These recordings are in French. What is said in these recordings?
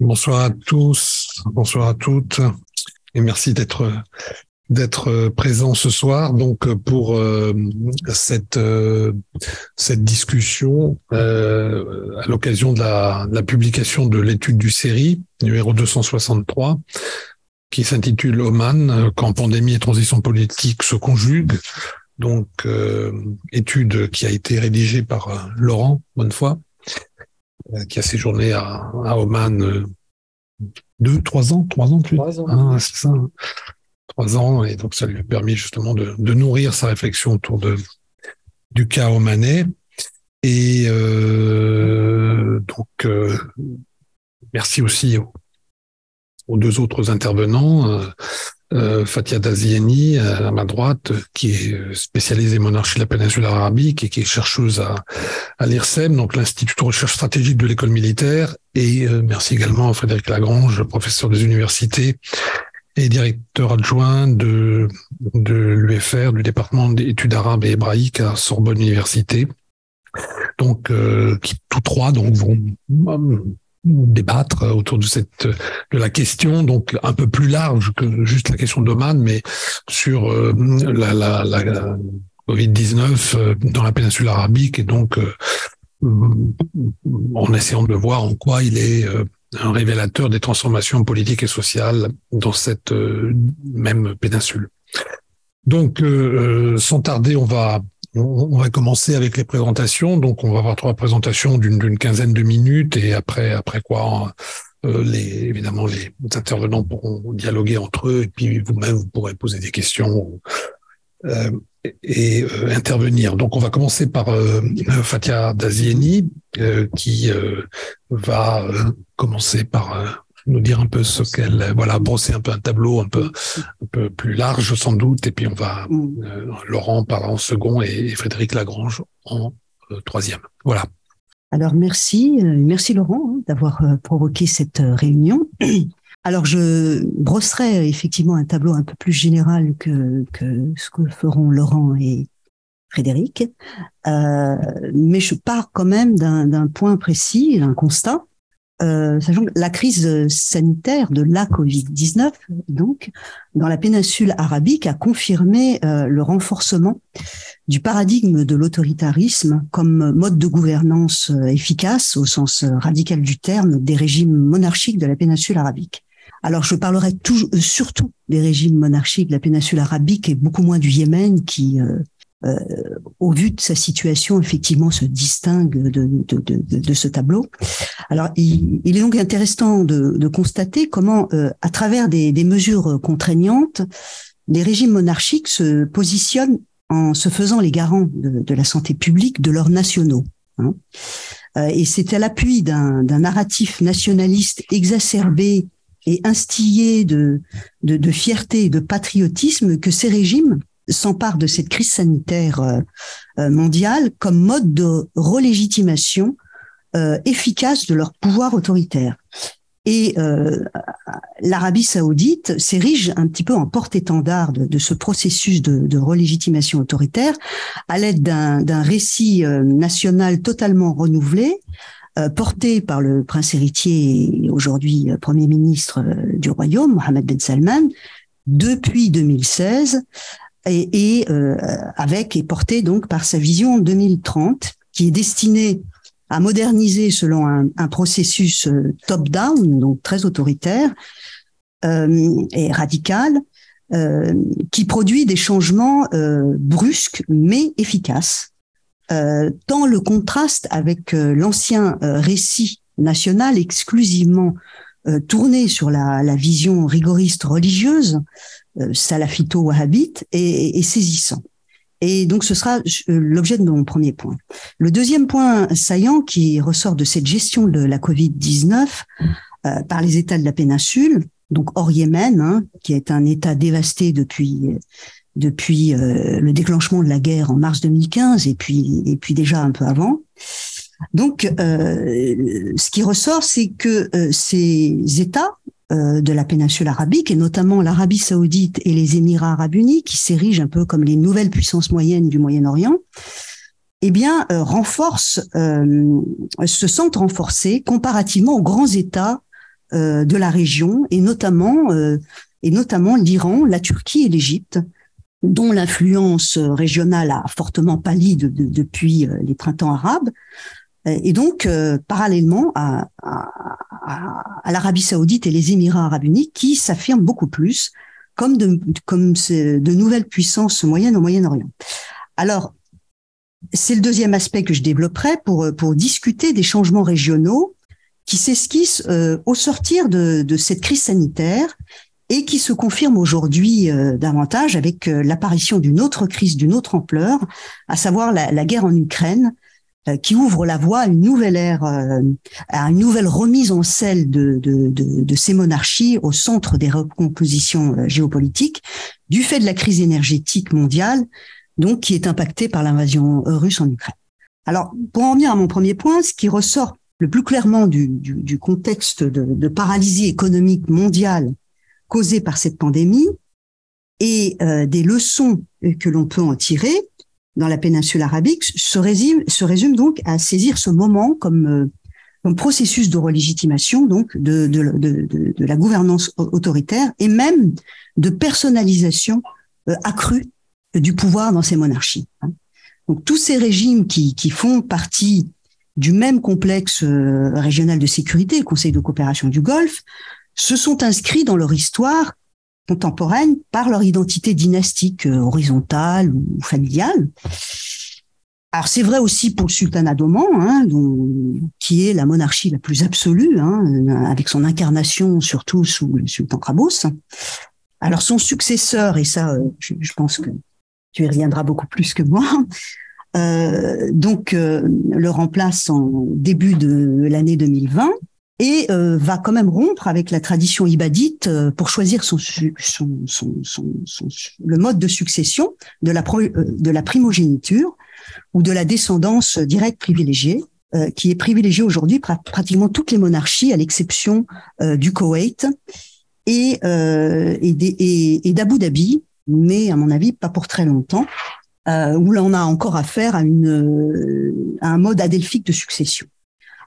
Bonsoir à tous, bonsoir à toutes, et merci d'être d'être présent ce soir donc pour euh, cette euh, cette discussion euh, à l'occasion de la, de la, publication de l'étude du série numéro 263 qui s'intitule Oman quand pandémie et transition politique se conjuguent. Donc étude qui a été rédigée par Laurent Bonnefoy euh, qui a séjourné à, à Oman euh, deux, trois ans, trois ans, plus. Trois ans. Ah, c'est ça. Trois ans, et donc ça lui a permis justement de, de nourrir sa réflexion autour de du cas omanais. Et euh, donc, euh, merci aussi aux, aux, deux autres intervenants. Euh, euh, Fatia Dazieni à ma droite, qui est spécialisée monarchie de la péninsule arabique et qui est chercheuse à, l'IRSEM, donc l'Institut de recherche stratégique de l'école militaire. Et euh, merci également à Frédéric Lagrange, professeur des universités et directeur adjoint de, de l'UFR, du département d'études arabes et hébraïques à Sorbonne Université. Donc, euh, tous trois donc vont débattre autour de cette de la question donc un peu plus large que juste la question d'Oman mais sur euh, la, la, la Covid-19 euh, dans la péninsule arabique et donc euh, en essayant de voir en quoi il est un révélateur des transformations politiques et sociales dans cette même péninsule. Donc, sans tarder, on va on va commencer avec les présentations. Donc, on va avoir trois présentations d'une quinzaine de minutes et après, après quoi, euh, les, évidemment, les intervenants pourront dialoguer entre eux et puis vous-même, vous pourrez poser des questions euh, et euh, intervenir. Donc, on va commencer par Fatia Dazieni qui va commencer par nous dire un peu ce qu'elle voilà brosser un peu un tableau un peu un peu plus large sans doute et puis on va mm. euh, Laurent parler en second et, Frédéric Lagrange en euh, troisième. Voilà. Alors merci euh, merci Laurent hein, d'avoir provoqué cette réunion. Alors je brosserai effectivement un tableau un peu plus général que que ce que feront Laurent et Frédéric. Euh, mais je pars quand même d'un point précis d'un constat euh, sachant que la crise sanitaire de la Covid-19, donc, dans la péninsule arabique, a confirmé euh, le renforcement du paradigme de l'autoritarisme comme mode de gouvernance euh, efficace, au sens radical du terme, des régimes monarchiques de la péninsule arabique. Alors, je parlerai toujours, surtout des régimes monarchiques de la péninsule arabique et beaucoup moins du Yémen, qui euh, au vu de sa situation, effectivement, se distingue de, de, de, de ce tableau. Alors, il, il, est donc intéressant de, constater comment, euh, à travers des, des, mesures contraignantes, les régimes monarchiques se positionnent en se faisant les garants de, la santé publique de leurs nationaux. Hein. Euh, et c'est à l'appui d'un narratif nationaliste exacerbé et instillé de, de, de fierté et de patriotisme que ces régimes s'emparent de cette crise sanitaire euh, euh, mondiale comme mode de relégitimation euh, efficace de leur pouvoir autoritaire. Et l'Arabie saoudite s'érige un petit peu en porte-étendard de, ce processus de, relégitimation autoritaire à l'aide d'un récit national totalement renouvelé, porté par le prince héritier aujourd'hui Premier ministre du Royaume, Mohamed Ben Salman, depuis 2016, et, et euh, avec et porté donc par sa vision 2030 qui est destinée à moderniser selon un, processus euh, top-down, donc très autoritaire euh, et radical, qui produit des changements brusques mais efficaces. Tant le contraste avec l'ancien récit national exclusivement tourné sur la, vision rigoriste religieuse salafito-wahhabite est, saisissant. Et donc, ce sera euh, l'objet de mon premier point. Le deuxième point saillant qui ressort de cette gestion de la Covid-19 euh, par les États de la péninsule, donc hors Yémen, hein, qui est un État dévasté depuis depuis le déclenchement de la guerre en mars 2015 et puis et puis déjà un peu avant. Donc, ce qui ressort, c'est que ces États euh, de la péninsule arabique, et notamment l'Arabie saoudite et les Émirats arabes unis, qui s'érigent un peu comme les nouvelles puissances moyennes du Moyen-Orient, eh bien, euh, renforcent, euh, se sentent renforcés comparativement aux grands États de la région et notamment et notamment l'Iran, la Turquie et l'Égypte, dont l'influence régionale a fortement pâli depuis les printemps arabes. Et donc, parallèlement à, l'Arabie saoudite et les Émirats arabes unis, qui s'affirment beaucoup plus comme de, nouvelles puissances moyennes au Moyen-Orient. Alors, c'est le deuxième aspect que je développerai pour, discuter des changements régionaux qui s'esquissent euh, au sortir de, cette crise sanitaire et qui se confirment aujourd'hui euh, davantage avec euh, l'apparition d'une autre crise d'une autre ampleur, à savoir la, guerre en Ukraine, euh, qui ouvre la voie à une nouvelle ère, euh, à une nouvelle remise en selle de, de, de, de, ces monarchies au centre des recompositions euh, géopolitiques, du fait de la crise énergétique mondiale, donc qui est impactée par l'invasion russe en Ukraine. Alors, pour en venir à mon premier point, ce qui ressort le plus clairement du, du, du contexte de, de, paralysie économique mondiale causée par cette pandémie et euh, des leçons que l'on peut en tirer, dans la péninsule arabique se résume, se résume donc à saisir ce moment comme, euh, processus de relégitimation donc de, de, de, de, la gouvernance autoritaire et même de personnalisation euh, accrue du pouvoir dans ces monarchies. Hein. Donc tous ces régimes qui, qui font partie du même complexe euh, régional de sécurité, le Conseil de coopération du Golfe, se sont inscrits dans leur histoire contemporaines par leur identité dynastique euh, horizontale ou familiale. Alors c'est vrai aussi pour le sultanat d'Oman, hein, qui est la monarchie la plus absolue, hein, avec son incarnation surtout sous le sultan Krabos. Alors son successeur, et ça euh, je, pense que tu y reviendras beaucoup plus que moi, euh, donc euh, le remplace en début de l'année 2020 et euh, va quand même rompre avec la tradition ibadite euh, pour choisir son, son, son, son, le mode de succession de la, pro, euh, de la primogéniture ou de la descendance directe privilégiée, qui est privilégiée aujourd'hui pratiquement toutes les monarchies, à l'exception du Koweït et, et, et d'Abu Dhabi, mais à mon avis pas pour très longtemps, où l'on a encore affaire à, une, à un mode adelphique de succession.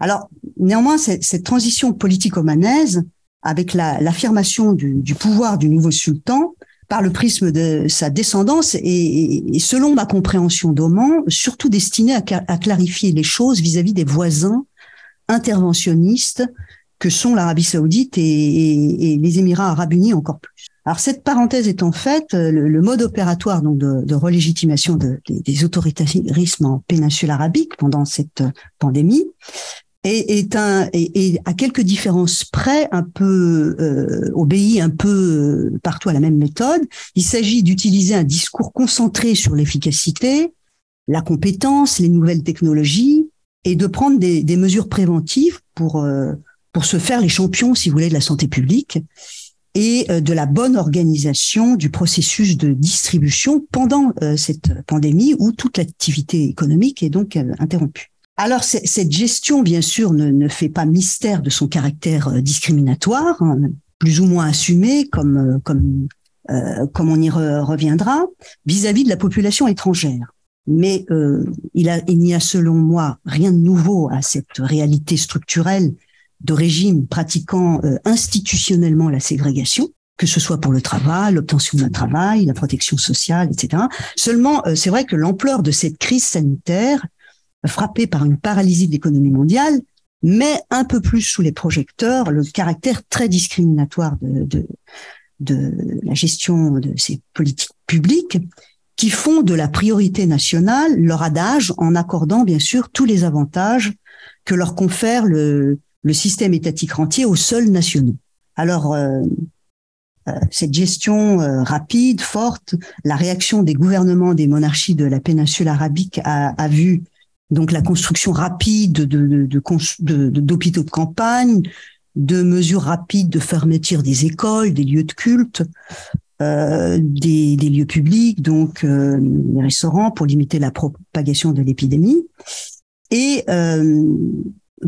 Alors, néanmoins, cette, transition politico-manaise, avec l'affirmation du, pouvoir du nouveau sultan, par le prisme de sa descendance, et, selon ma compréhension d'Oman, surtout destinée à, clarifier les choses vis-à-vis des voisins interventionnistes que sont l'Arabie saoudite et, les Émirats arabes unis encore plus. Alors cette parenthèse est en fait le, mode opératoire de, de relégitimation des autoritarismes en péninsule arabique pendant cette pandémie un et, à quelques différences près un peu euh, obéit un peu euh, partout à la même méthode. Il s'agit d'utiliser un discours concentré sur l'efficacité, la compétence, les nouvelles technologies et de prendre des, mesures préventives pour euh, pour se faire les champions, si vous voulez, de la santé publique et euh, de la bonne organisation du processus de distribution pendant cette pandémie où toute l'activité économique est donc interrompue. Alors cette gestion, bien sûr, ne, fait pas mystère de son caractère euh, discriminatoire, hein, plus ou moins assumé, comme euh, comme euh, comme on y reviendra, vis-à-vis de la population étrangère. Mais il, a, il n'y a selon moi rien de nouveau à cette réalité structurelle de régime pratiquant institutionnellement la ségrégation, que ce soit pour le travail, l'obtention d'un travail, la protection sociale, etc. Seulement, c'est vrai que l'ampleur de cette crise sanitaire frappé par une paralysie de l'économie mondiale, mais un peu plus sous les projecteurs le caractère très discriminatoire de, de, de la gestion de ces politiques publiques qui font de la priorité nationale leur adage en accordant bien sûr tous les avantages que leur confère le, le système étatique entier aux seuls nationaux. Alors, euh, euh, cette gestion euh, rapide, forte, la réaction des gouvernements des monarchies de la péninsule arabique a, a vu donc la construction rapide de, d'hôpitaux de, campagne, de mesures rapides de fermeture des écoles, des lieux de culte, euh, des, lieux publics, donc euh, les restaurants pour limiter la propagation de l'épidémie. Et euh,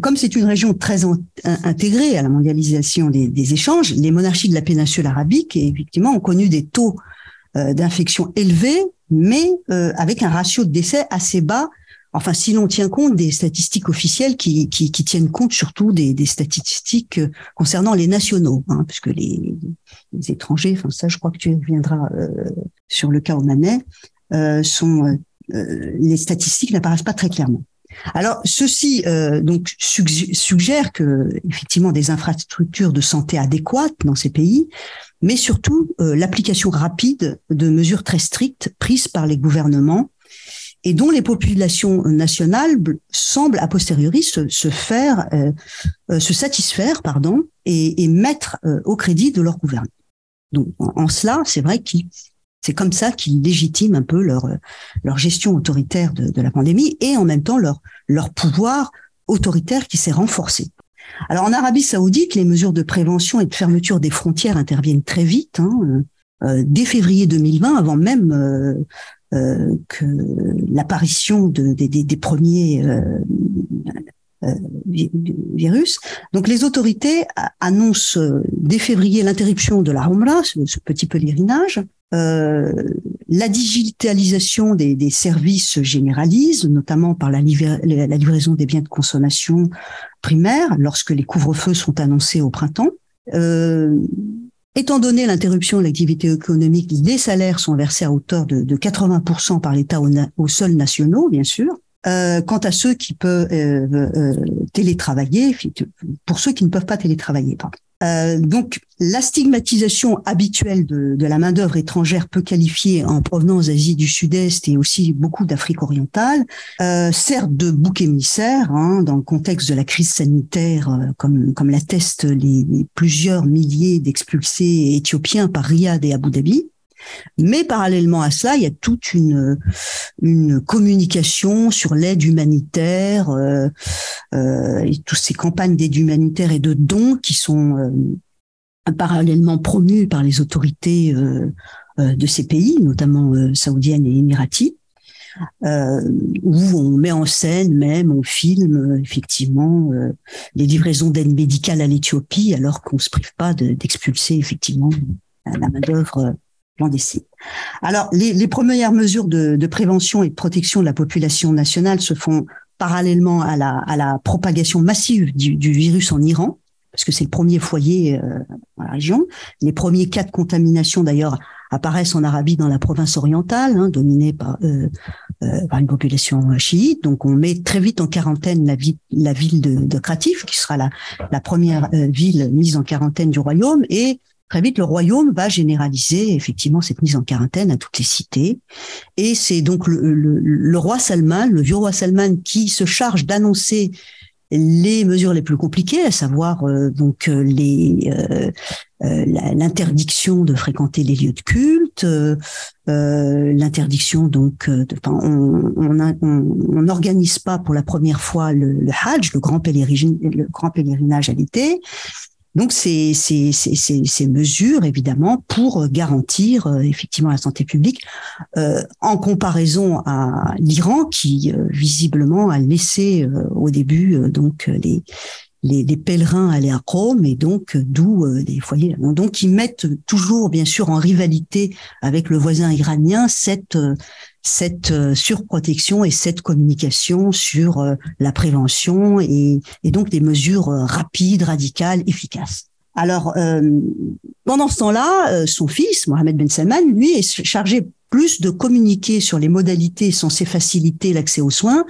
comme c'est une région très intégrée à la mondialisation des, des, échanges, les monarchies de la péninsule arabique, effectivement, ont connu des taux d'infection élevés, mais avec un ratio de décès assez bas enfin si l'on tient compte des statistiques officielles qui, qui, qui tiennent compte surtout des, statistiques concernant les nationaux, hein, puisque les, étrangers, enfin ça je crois que tu reviendras euh, sur le cas omanais, euh, sont euh, les statistiques n'apparaissent pas très clairement. Alors ceci euh, donc suggère que effectivement des infrastructures de santé adéquates dans ces pays, mais surtout euh, l'application rapide de mesures très strictes prises par les gouvernements et dont les populations nationales semblent a posteriori se, faire, euh, euh se satisfaire, pardon, et, et mettre euh, au crédit de leur gouvernement. Donc, en, en cela, c'est vrai que c'est comme ça qu'ils légitiment un peu leur leur gestion autoritaire de, de, la pandémie et en même temps leur leur pouvoir autoritaire qui s'est renforcé. Alors en Arabie Saoudite, les mesures de prévention et de fermeture des frontières interviennent très vite. Hein, euh, dès février 2020, avant même euh, euh, que l'apparition de, de, des premiers euh, euh, virus. Donc les autorités annoncent dès février l'interruption de la Umrah, ce, petit pèlerinage. La digitalisation des, services généralise, notamment par la, livraison des biens de consommation primaires lorsque les couvre-feux sont annoncés au printemps. Étant donné l'interruption de l'activité économique, les salaires sont versés à hauteur de, de 80% par l'État aux, aux sols nationaux, bien sûr. Euh, quant à ceux qui peuvent euh, euh, télétravailler, pour ceux qui ne peuvent pas télétravailler. Euh, donc, la stigmatisation habituelle de, la main-d'œuvre étrangère peu qualifiée en provenance d'Asie du Sud-Est et aussi beaucoup d'Afrique orientale euh, sert de bouc émissaire hein, dans le contexte de la crise sanitaire, euh, comme, comme l'attestent les, les plusieurs milliers d'expulsés éthiopiens par Riyad et Abu Dhabi. Mais parallèlement à cela, il y a toute une, communication sur l'aide humanitaire euh, euh, et toutes ces campagnes d'aide humanitaire et de dons qui sont euh, parallèlement promues par les autorités de ces pays, notamment saoudiennes et émiraties. où on met en scène même, on filme effectivement les livraisons d'aide médicale à l'Éthiopie, alors qu'on se prive pas d'expulser effectivement la main d'œuvre Alors, les, les, premières mesures de, de, prévention et de protection de la population nationale se font parallèlement à la, à la propagation massive du, du, virus en Iran, parce que c'est le premier foyer euh, dans la région. Les premiers cas de contamination, d'ailleurs, apparaissent en Arabie dans la province orientale, hein, dominée par, euh, euh, par une population chiite. Donc, on met très vite en quarantaine la, vie, la ville de, de Kratif, qui sera la, la première euh, ville mise en quarantaine du royaume, et Très vite, le royaume va généraliser effectivement cette mise en quarantaine à toutes les cités. Et c'est donc le, roi Salman, le vieux roi Salman, qui se charge d'annoncer les mesures les plus compliquées, à savoir euh, donc euh, euh, l'interdiction de fréquenter les lieux de culte, l'interdiction donc, de, on n'organise pas pour la première fois le, le Hajj, le grand pèlerinage, le grand pèlerinage à l'été, donc, ces, ces, ces, ces, mesures, évidemment, pour garantir euh, effectivement la santé publique, euh, en comparaison à l'Iran, qui euh, visiblement a laissé euh, au début donc les, les, les, pèlerins aller à Rome, et donc d'où des foyers. Donc, ils mettent toujours, bien sûr, en rivalité avec le voisin iranien cette cette euh, surprotection et cette communication sur euh, la prévention et, et donc des mesures euh, rapides, radicales, efficaces. Alors, euh, pendant ce temps-là, son fils, Mohamed Ben Salman, lui, est chargé plus de communiquer sur les modalités censées faciliter l'accès aux soins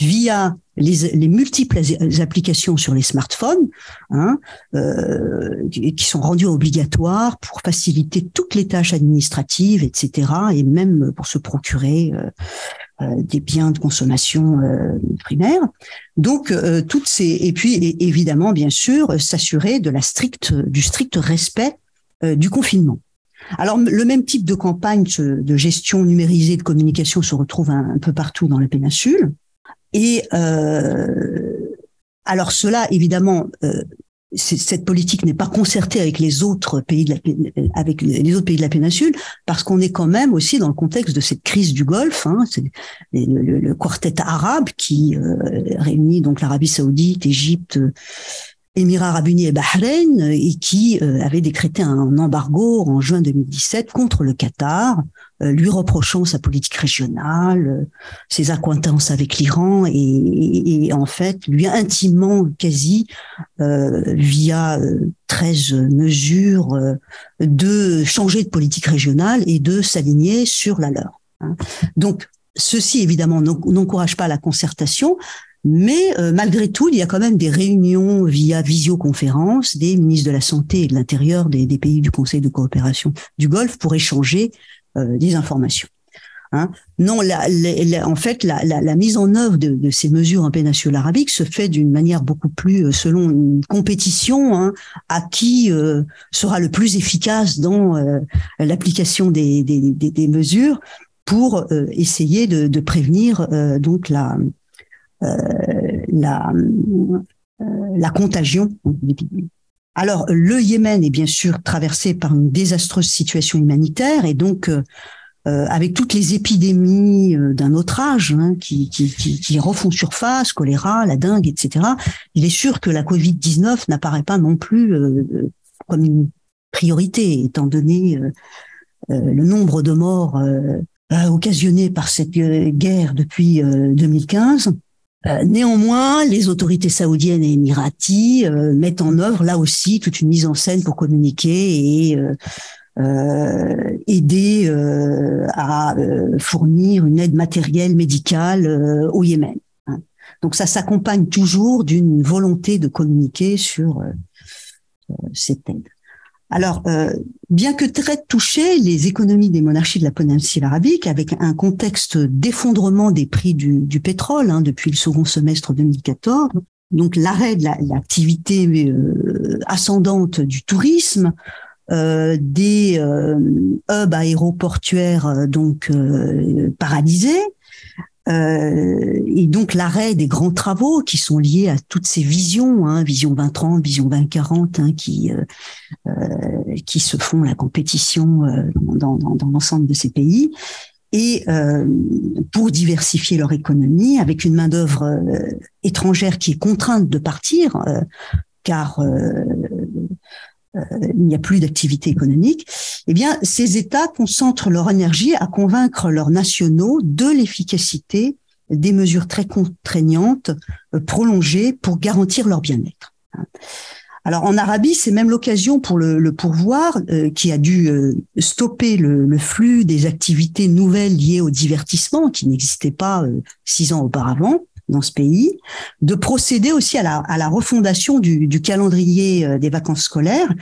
via les, les, multiples applications sur les smartphones, hein, euh, qui sont rendues obligatoires pour faciliter toutes les tâches administratives, etc., et même pour se procurer euh, euh, des biens de consommation euh, primaire. Donc euh, toutes ces et puis évidemment bien sûr s'assurer de la stricte du strict respect euh, du confinement. Alors, le même type de campagne de gestion numérisée de communication se retrouve un peu partout dans la péninsule. Et euh, alors cela, évidemment, euh, cette politique n'est pas concertée avec les autres pays de la, avec les autres pays de la péninsule parce qu'on est quand même aussi dans le contexte de cette crise du Golfe, hein, c'est le, le, le, quartet arabe qui euh, réunit donc l'Arabie Saoudite, Égypte, Émirats arabes unis et Bahreïn, et qui avait décrété un embargo en juin 2017 contre le Qatar, lui reprochant sa politique régionale, ses accointances avec l'Iran, et, en fait lui intimement quasi via 13 mesures de changer de politique régionale et de s'aligner sur la leur. Hein. Donc Ceci, évidemment, n'encourage pas la concertation, mais euh, malgré tout, il y a quand même des réunions via visioconférence des ministres de la Santé et de l'Intérieur des, pays du Conseil de coopération du Golfe pour échanger euh, des informations. Hein. non, en fait, la, mise en œuvre de, ces mesures en péninsule arabique se fait d'une manière beaucoup plus, euh, selon une compétition, hein, à qui sera le plus efficace dans l'application des, mesures pour euh, essayer de, de prévenir euh, donc la euh, la la contagion Alors, le Yémen est bien sûr traversé par une désastreuse situation humanitaire et donc euh, avec toutes les épidémies d'un autre âge hein, qui, refont surface, choléra, la dengue, etc., il est sûr que la Covid-19 n'apparaît pas non plus euh, comme une priorité, étant donné le nombre de morts euh, occasionnée par cette euh, guerre depuis 2015. Euh, néanmoins, les autorités saoudiennes et émiraties mettent en œuvre là aussi toute une mise en scène pour communiquer et aider à fournir une aide matérielle médicale au Yémen. Hein. Donc ça s'accompagne toujours d'une volonté de communiquer sur cette aide. Alors, euh, bien que très touchées, les économies des monarchies de la péninsule arabique, avec un contexte d'effondrement des prix du, pétrole hein, depuis le second semestre 2014, donc l'arrêt de l'activité euh, ascendante du tourisme, euh, des hubs aéroportuaires donc paralysés, euh, et donc l'arrêt des grands travaux qui sont liés à toutes ces visions, hein, vision 2030, vision 2040, hein, qui euh, euh, qui se font la compétition euh, dans, dans, dans l'ensemble de ces pays, et euh, pour diversifier leur économie avec une main d'œuvre étrangère qui est contrainte de partir, car il n'y a plus d'activité économique, eh bien, ces États concentrent leur énergie à convaincre leurs nationaux de l'efficacité des mesures très contraignantes euh, prolongées pour garantir leur bien-être. Alors en Arabie, c'est même l'occasion pour le, pourvoir euh, qui a dû stopper le, flux des activités nouvelles liées au divertissement qui n'existaient pas six ans auparavant dans ce pays, de procéder aussi à la, à la refondation du, du calendrier euh, des vacances scolaires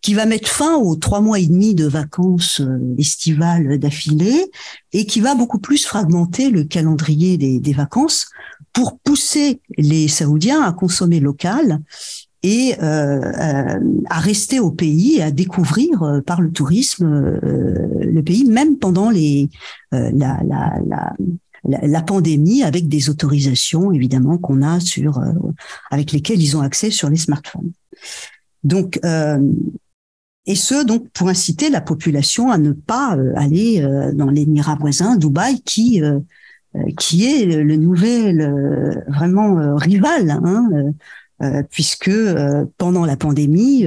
qui va mettre fin aux trois mois et demi de vacances euh, estivales d'affilée et qui va beaucoup plus fragmenter le calendrier des, des, vacances pour pousser les Saoudiens à consommer local et euh, à rester au pays et à découvrir euh, par le tourisme le pays, même pendant les, la, la, la, la, pandémie avec des autorisations évidemment qu'on a sur euh, avec lesquelles ils ont accès sur les smartphones. Donc euh, et ce donc pour inciter la population à ne pas euh, aller dans l'émirat voisin Dubaï qui qui est le nouvel vraiment rival hein, puisque pendant la pandémie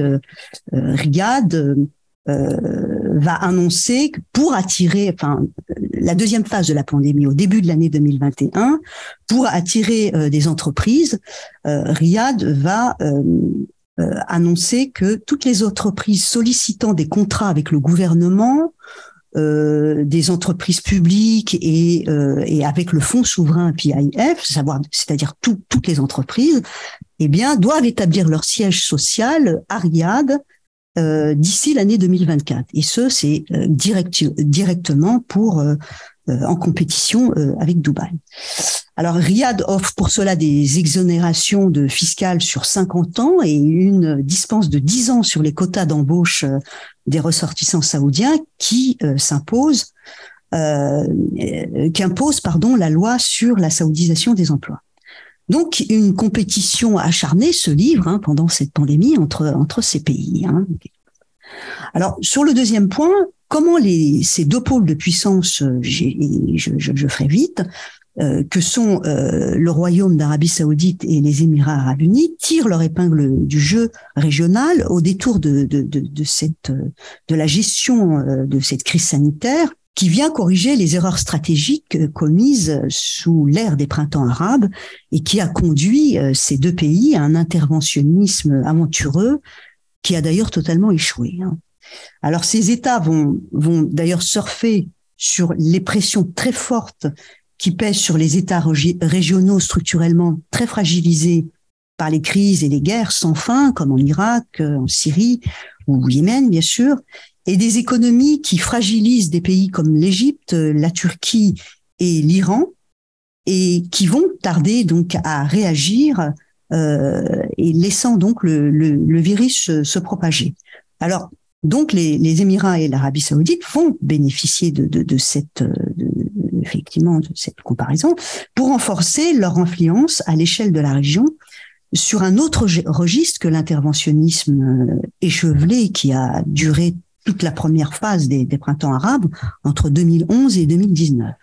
Riyad euh, va annoncer que pour attirer, enfin, la deuxième phase de la pandémie au début de l'année 2021, pour attirer euh, des entreprises, euh, Riyad va annoncer que toutes les entreprises sollicitant des contrats avec le gouvernement, des entreprises publiques et, et avec le fonds souverain PIF, c'est-à-dire toutes les entreprises, eh bien, doivent établir leur siège social à Riyad euh, d'ici l'année 2024. Et ce, c'est euh, direct, directement pour euh, en compétition avec Dubaï. Alors Riyad offre pour cela des exonérations de fiscales sur 50 ans et une dispense de 10 ans sur les quotas d'embauche des ressortissants saoudiens qui s'impose euh, pardon la loi sur la saoudisation des emplois. Donc, une compétition acharnée se livre hein, pendant cette pandémie entre, ces pays. Hein. Alors, sur le deuxième point, comment ces deux pôles de puissance, je, je, ferai vite, euh, que sont euh, le Royaume d'Arabie saoudite et les Émirats arabes unis tirent leur épingle du jeu régional au détour de la gestion de cette crise sanitaire qui vient corriger les erreurs stratégiques commises sous l'ère des printemps arabes et qui a conduit ces deux pays à un interventionnisme aventureux qui a d'ailleurs totalement échoué. Hein. Alors ces États vont, vont d'ailleurs surfer sur les pressions très fortes qui pèsent sur les États régionaux structurellement très fragilisés par les crises et les guerres sans fin, comme en Irak, euh, en Syrie ou au Yémen, bien sûr, et des économies qui fragilisent des pays comme l'Égypte, la Turquie et l'Iran, et qui vont tarder donc à réagir euh, et laissant donc le, le, le virus se, se, propager. Alors, donc les, les Émirats et l'Arabie saoudite vont bénéficier de, de, de cette de, effectivement de cette comparaison pour renforcer leur influence à l'échelle de la région sur un autre registre que l'interventionnisme euh, échevelé qui a duré toute la première phase des, printemps arabes entre 2011 et 2019.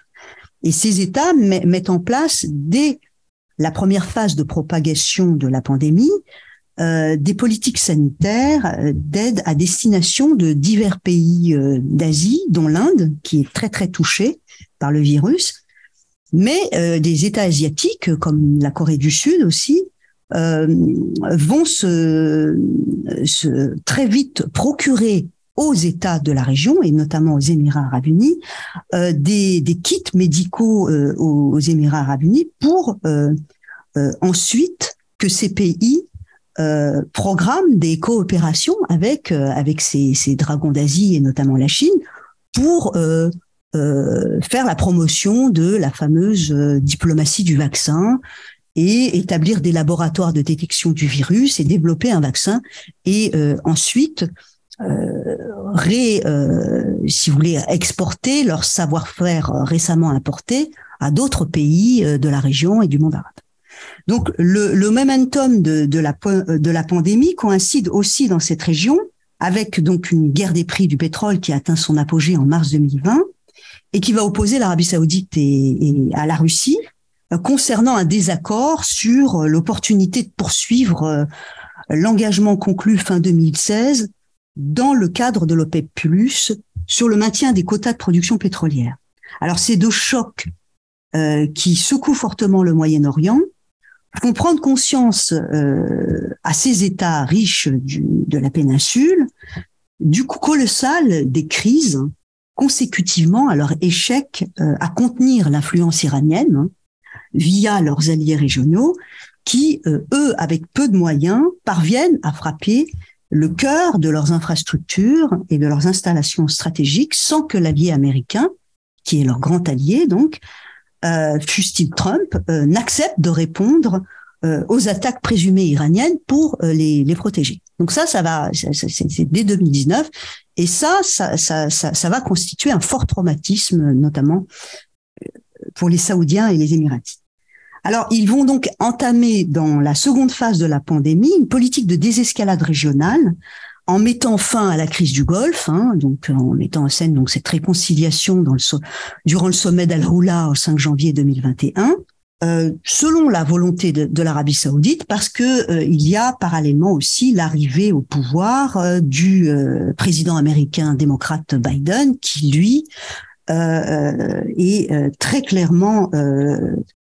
Et ces États mettent en place dès la première phase de propagation de la pandémie euh, des politiques sanitaires euh, d'aide à destination de divers pays euh, d'Asie, dont l'Inde, qui est très très touchée par le virus, mais des États asiatiques comme la Corée du Sud aussi vont se, se très vite procurer aux États de la région et notamment aux Émirats arabes unis des, des, kits médicaux aux, aux, Émirats arabes unis pour ensuite que ces pays euh, programme des coopérations avec euh, avec ces, dragons d'Asie et notamment la Chine pour euh, euh, faire la promotion de la fameuse euh, diplomatie du vaccin et établir des laboratoires de détection du virus et développer un vaccin. Et ensuite ré, si vous voulez exporter leur savoir-faire récemment importé à d'autres pays de la région et du monde arabe. Donc le, le momentum de, de, la, de la pandémie coïncide aussi dans cette région avec donc une guerre des prix du pétrole qui atteint son apogée en mars 2020 et qui va opposer l'Arabie saoudite et, à la Russie euh, concernant un désaccord sur l'opportunité de poursuivre euh, l'engagement conclu fin 2016 dans le cadre de l'OPEP+, sur le maintien des quotas de production pétrolière. Alors ces deux chocs euh, qui secouent fortement le Moyen-Orient font prendre conscience euh, à ces États riches de la péninsule du colossal des crises consécutivement à leur échec euh, à contenir l'influence iranienne hein, via leurs alliés régionaux qui, euh, eux, avec peu de moyens, parviennent à frapper le cœur de leurs infrastructures et de leurs installations stratégiques sans que l'allié américain, qui est leur grand allié, donc, euh, fût-il Trump, euh, n'accepte de répondre euh, aux attaques présumées iraniennes pour euh, les, les, protéger. Donc ça, ça va, c'est dès 2019, et ça ça, ça, ça, ça, va constituer un fort traumatisme, notamment pour les Saoudiens et les Émiratis. Alors, ils vont donc entamer dans la seconde phase de la pandémie une politique de désescalade régionale en mettant fin à la crise du Golfe, hein, donc en mettant en scène donc cette réconciliation dans le, durant le sommet d'Al-Houla au 5 janvier 2021, euh, selon la volonté de, de l'Arabie saoudite, parce que euh, il y a parallèlement aussi l'arrivée au pouvoir euh, du euh, président américain démocrate Biden, qui lui euh, est très clairement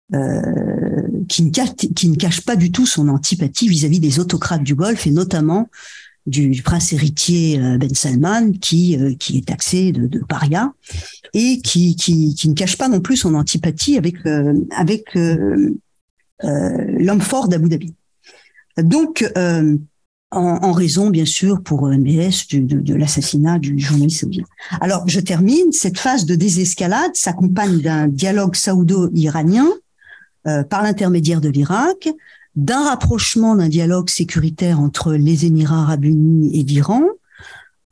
qui ne, cache, qui ne cache pas du tout son antipathie vis-à-vis -vis des autocrates du Golfe et notamment du, prince héritier euh, Ben Salman qui euh, qui est taxé de, paria et qui, ne cache pas non plus son antipathie avec euh, l'homme fort d'Abu Dhabi. Donc en, raison, bien sûr, pour MBS, de, de l'assassinat du journaliste saoudien. Alors, je termine. Cette phase de désescalade s'accompagne d'un dialogue saoudo-iranien euh, par l'intermédiaire de l'Irak, d'un rapprochement d'un dialogue sécuritaire entre les Émirats arabes unis et l'Iran,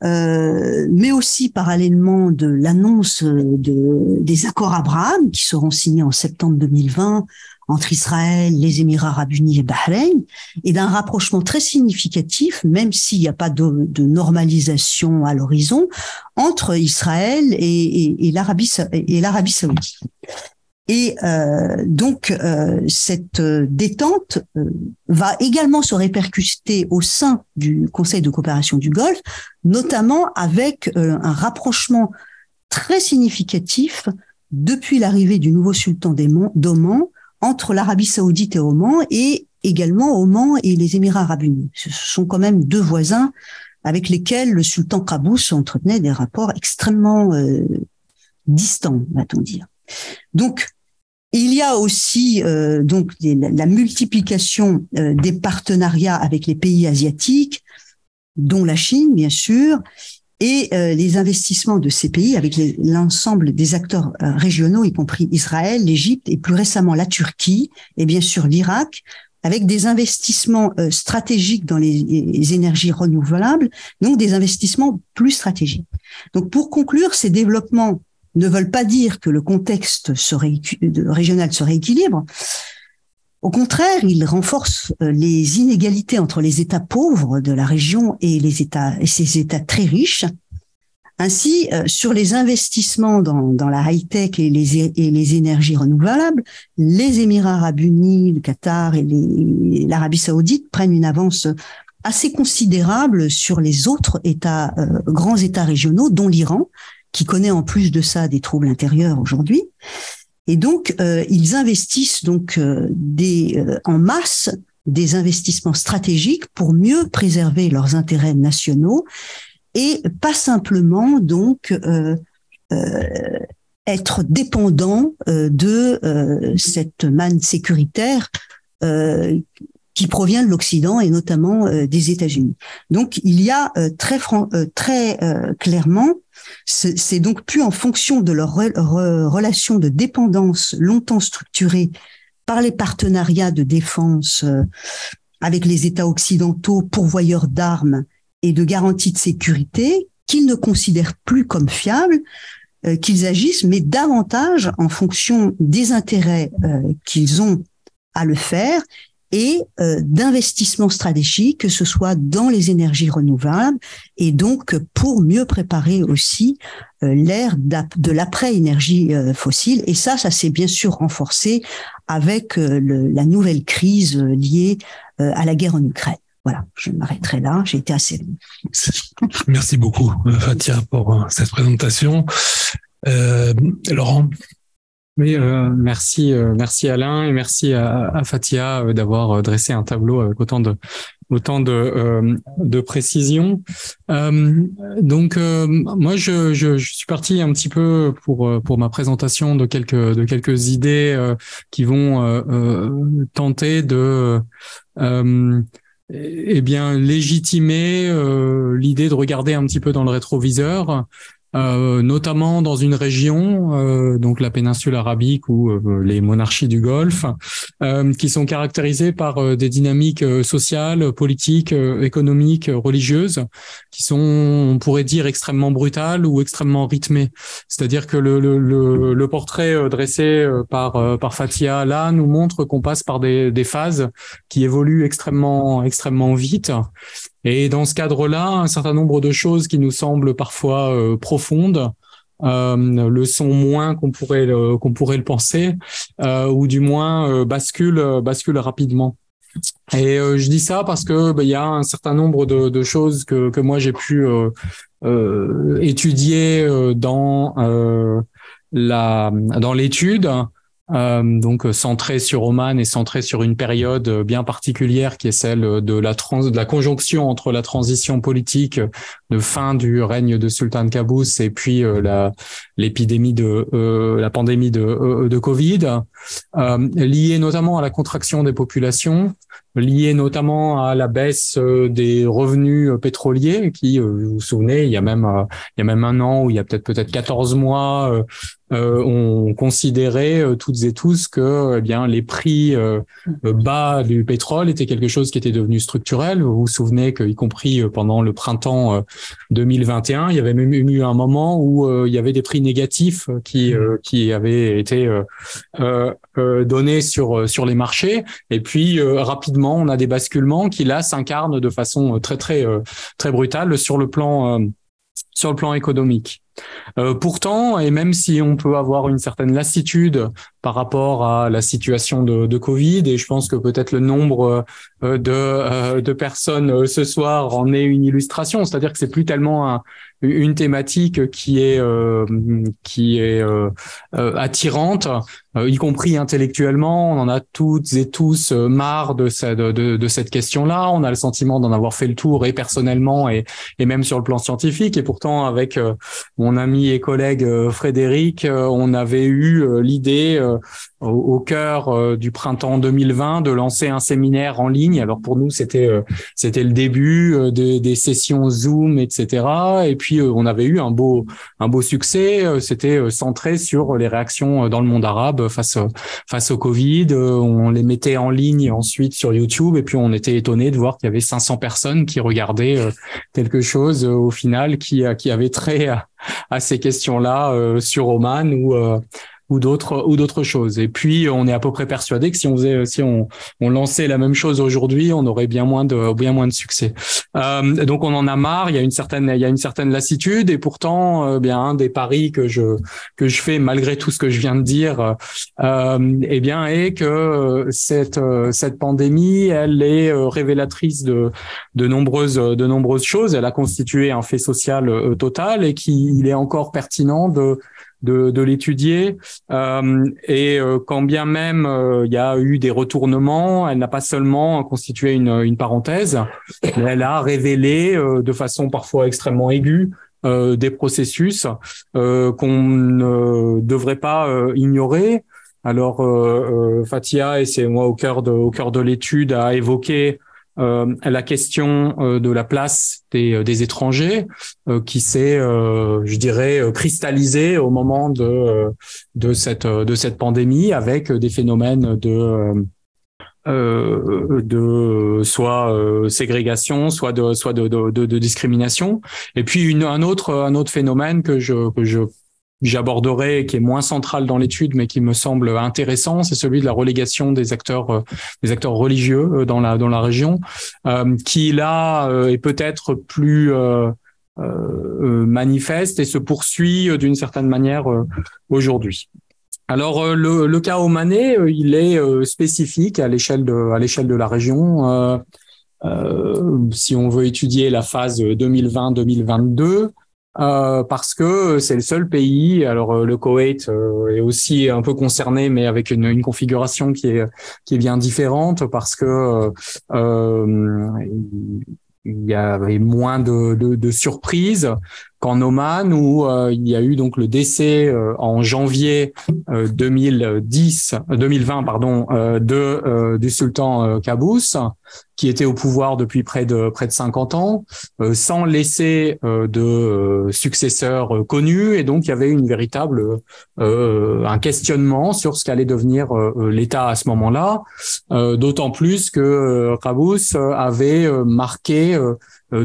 euh, mais aussi parallèlement de l'annonce de, des accords Abraham qui seront signés en septembre 2020 entre Israël, les Émirats arabes unis et Bahreïn, et d'un rapprochement très significatif, même s'il n'y a pas de, de, normalisation à l'horizon, entre Israël et, et, et l'Arabie saoudite. Et euh, donc euh, cette détente va également se répercuter au sein du Conseil de coopération du Golfe, notamment avec un rapprochement très significatif depuis l'arrivée du nouveau sultan d'Oman entre l'Arabie saoudite et Oman et également Oman et les Émirats arabes unis. Ce sont quand même deux voisins avec lesquels le sultan Qaboos entretenait des rapports extrêmement distants, va-t-on dire. Donc, il y a aussi euh, donc la multiplication euh, des partenariats avec les pays asiatiques, dont la Chine bien sûr, et euh, les investissements de ces pays avec l'ensemble des acteurs régionaux, y compris Israël, l'Égypte et plus récemment la Turquie et bien sûr l'Irak, avec des investissements stratégiques dans les, les, énergies renouvelables, donc des investissements plus stratégiques. Donc pour conclure, ces développements ne veulent pas dire que le contexte régional se rééquilibre. Au contraire, ils renforcent euh, les inégalités entre les États pauvres de la région et les États et ces États très riches. Ainsi, euh, sur les investissements dans, la high-tech et les, et les énergies renouvelables, les Émirats arabes unis, le Qatar et l'Arabie saoudite prennent une avance assez considérable sur les autres États, euh, grands États régionaux, dont l'Iran, qui connaît en plus de ça des troubles intérieurs aujourd'hui. Et donc, euh, ils investissent donc euh, des, euh, en masse des investissements stratégiques pour mieux préserver leurs intérêts nationaux et pas simplement donc être dépendant de cette manne sécuritaire qui provient de l'Occident et notamment des États-Unis. Donc il y a très très clairement c'est donc plus en fonction de leur relation de dépendance longtemps structurée par les partenariats de défense euh, avec les États occidentaux pourvoyeurs d'armes et de garanties de sécurité qu'ils ne considèrent plus comme fiables, euh, qu'ils agissent, mais davantage en fonction des intérêts euh, qu'ils ont à le faire et euh, d'investissements stratégiques, que ce soit dans les énergies renouvelables, et donc pour mieux préparer aussi euh, l'ère de l'après-énergie euh, fossile. Et ça, ça s'est bien sûr renforcé avec le, la nouvelle crise liée à la guerre en Ukraine. Voilà, je m'arrêterai là. J'ai été assez Merci beaucoup, Fatia, pour cette présentation. Laurent, oui, euh, merci, euh, merci Alain et merci à, à Fatia euh, d'avoir dressé un tableau avec autant de autant de, de précision. donc moi, je, je, je, suis parti un petit peu pour pour ma présentation de quelques de quelques idées qui vont tenter de eh bien légitimer l'idée de regarder un petit peu dans le rétroviseur euh, notamment dans une région, euh, donc la péninsule arabique ou euh, les monarchies du Golfe, qui sont caractérisées par des dynamiques sociales, politiques, économiques, religieuses, qui sont, on pourrait dire, extrêmement brutales ou extrêmement rythmées. C'est-à-dire que le, le, le, portrait dressé par, par Fatia là nous montre qu'on passe par des, des phases qui évoluent extrêmement, extrêmement vite et dans ce cadre-là, un certain nombre de choses qui nous semblent parfois euh, profondes euh, le sont moins qu'on pourrait le, qu'on pourrait le penser, euh, ou du moins euh, basculent bascule rapidement. Et je dis ça parce que bah, il y a un certain nombre de, de choses que, que moi j'ai pu étudier dans la dans l'étude euh, donc euh, centré sur Oman et centré sur une période euh, bien particulière qui est celle de la, trans de la conjonction entre la transition politique de fin du règne de Sultan Qaboos et puis la l'épidémie de la pandémie de, de Covid, liée notamment à la contraction des populations, liée notamment à la baisse des revenus pétroliers qui, vous vous souvenez, il y a même il y a même un an ou il y a peut-être peut-être 14 mois, euh, on considérait euh, toutes et tous que eh bien les prix euh, bas du pétrole étaient quelque chose qui était devenu structurel. Vous vous souvenez qu'y compris pendant le printemps 2021, il y avait même eu un moment où il y avait des prix négatifs qui qui avaient été donnés sur sur les marchés. Et puis rapidement, on a des basculements qui là s'incarnent de façon très très très brutale sur le plan sur le plan économique. pourtant, et même si on peut avoir une certaine lassitude par rapport à la situation de, Covid, et je pense que peut-être le nombre de, de personnes ce soir en est une illustration, c'est-à-dire que c'est plus tellement un, une thématique qui est euh, qui est euh, euh, attirante, y compris intellectuellement. On en a toutes et tous marre de, cette, de, de, cette question-là. On a le sentiment d'en avoir fait le tour et personnellement et, et même sur le plan scientifique. Et pourtant, avec mon ami et collègue Frédéric, on avait eu l'idée au, cœur du printemps 2020 de lancer un séminaire en ligne. Alors pour nous, c'était c'était le début des, des sessions Zoom, etc. Et puis euh, on avait eu un beau un beau succès. Euh, c'était euh, centré sur les réactions dans le monde arabe face face au Covid. On les mettait en ligne ensuite sur YouTube et puis on était étonné de voir qu'il y avait 500 personnes qui regardaient quelque chose au final qui qui avait trait à, à ces questions-là sur Oman ou ou d'autres ou d'autres choses. Et puis on est à peu près persuadé que si on faisait si on, on lançait la même chose aujourd'hui, on aurait bien moins de bien moins de succès. Euh, donc on en a marre. Il y a une certaine il y a une certaine lassitude et pourtant euh, bien un des paris que je que je fais malgré tout ce que je viens de dire, euh, eh bien est que cette cette pandémie elle est révélatrice de de nombreuses de nombreuses choses. Elle a constitué un fait social total et qu'il est encore pertinent de de, de l'étudier. Euh, et euh, quand bien même euh, il y a eu des retournements, elle n'a pas seulement constitué une, une parenthèse, elle a révélé de façon parfois extrêmement aiguë des processus qu'on ne devrait pas ignorer. Alors Fatia, et c'est moi au cœur de, au cœur de l'étude, a évoqué euh, la question euh, de la place des, euh, des étrangers qui s'est, je dirais, cristallisée au moment de de cette de cette pandémie avec des phénomènes de de soit ségrégation, soit de soit de, de, de, discrimination, et puis une, un autre un autre phénomène que je que je j'aborderai, qui est moins central dans l'étude, mais qui me semble intéressant, c'est celui de la relégation des acteurs, euh, des acteurs religieux euh, dans la dans la région, euh, qui là est peut-être plus manifeste et se poursuit d'une certaine manière aujourd'hui. Alors le, le cas Omané, il est spécifique à l'échelle de à l'échelle de la région. si on veut étudier la phase 2020-2022, euh, parce que c'est le seul pays. Alors euh, le Koweït euh, est aussi un peu concerné, mais avec une, une, configuration qui est qui est bien différente parce que il y avait moins de, de, de surprises qu'en Oman où euh, il y a eu donc le décès euh, en janvier 2010 euh, 2020 pardon de du sultan Qaboos qui était au pouvoir depuis près de près de 50 ans sans laisser de successeurs connus. Et donc il y avait une véritable un questionnement sur ce qu'allait devenir l'État à ce moment-là. D'autant plus que Qaboos avait marqué euh,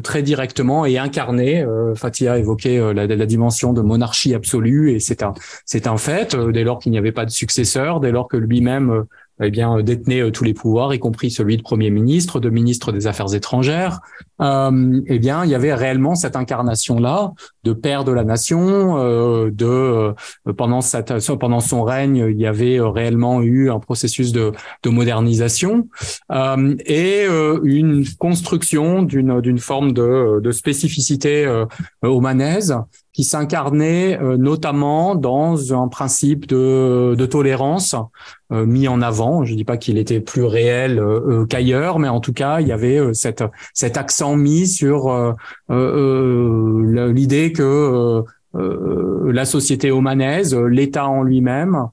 très directement et incarné. Euh, Fatia évoquait euh, la, la, dimension de monarchie absolue et c'est un c'est un fait. dès lors qu'il n'y avait pas de successeur, dès lors que lui-même eh bien euh, détenait euh, tous les pouvoirs, y compris celui de premier ministre, de ministre des Affaires étrangères. Euh, eh bien, il y avait réellement cette incarnation-là de père de la nation. Euh, de pendant cette pendant son règne, il y avait réellement eu un processus de, de modernisation et une construction d'une d'une forme de, de spécificité omanaise qui s'incarnait euh, notamment dans un principe de, de tolérance euh, mis en avant. Je dis pas qu'il était plus réel euh, qu'ailleurs, mais en tout cas, il y avait cette, cet accent mis sur l'idée que la société omanaise, l'État en lui-même,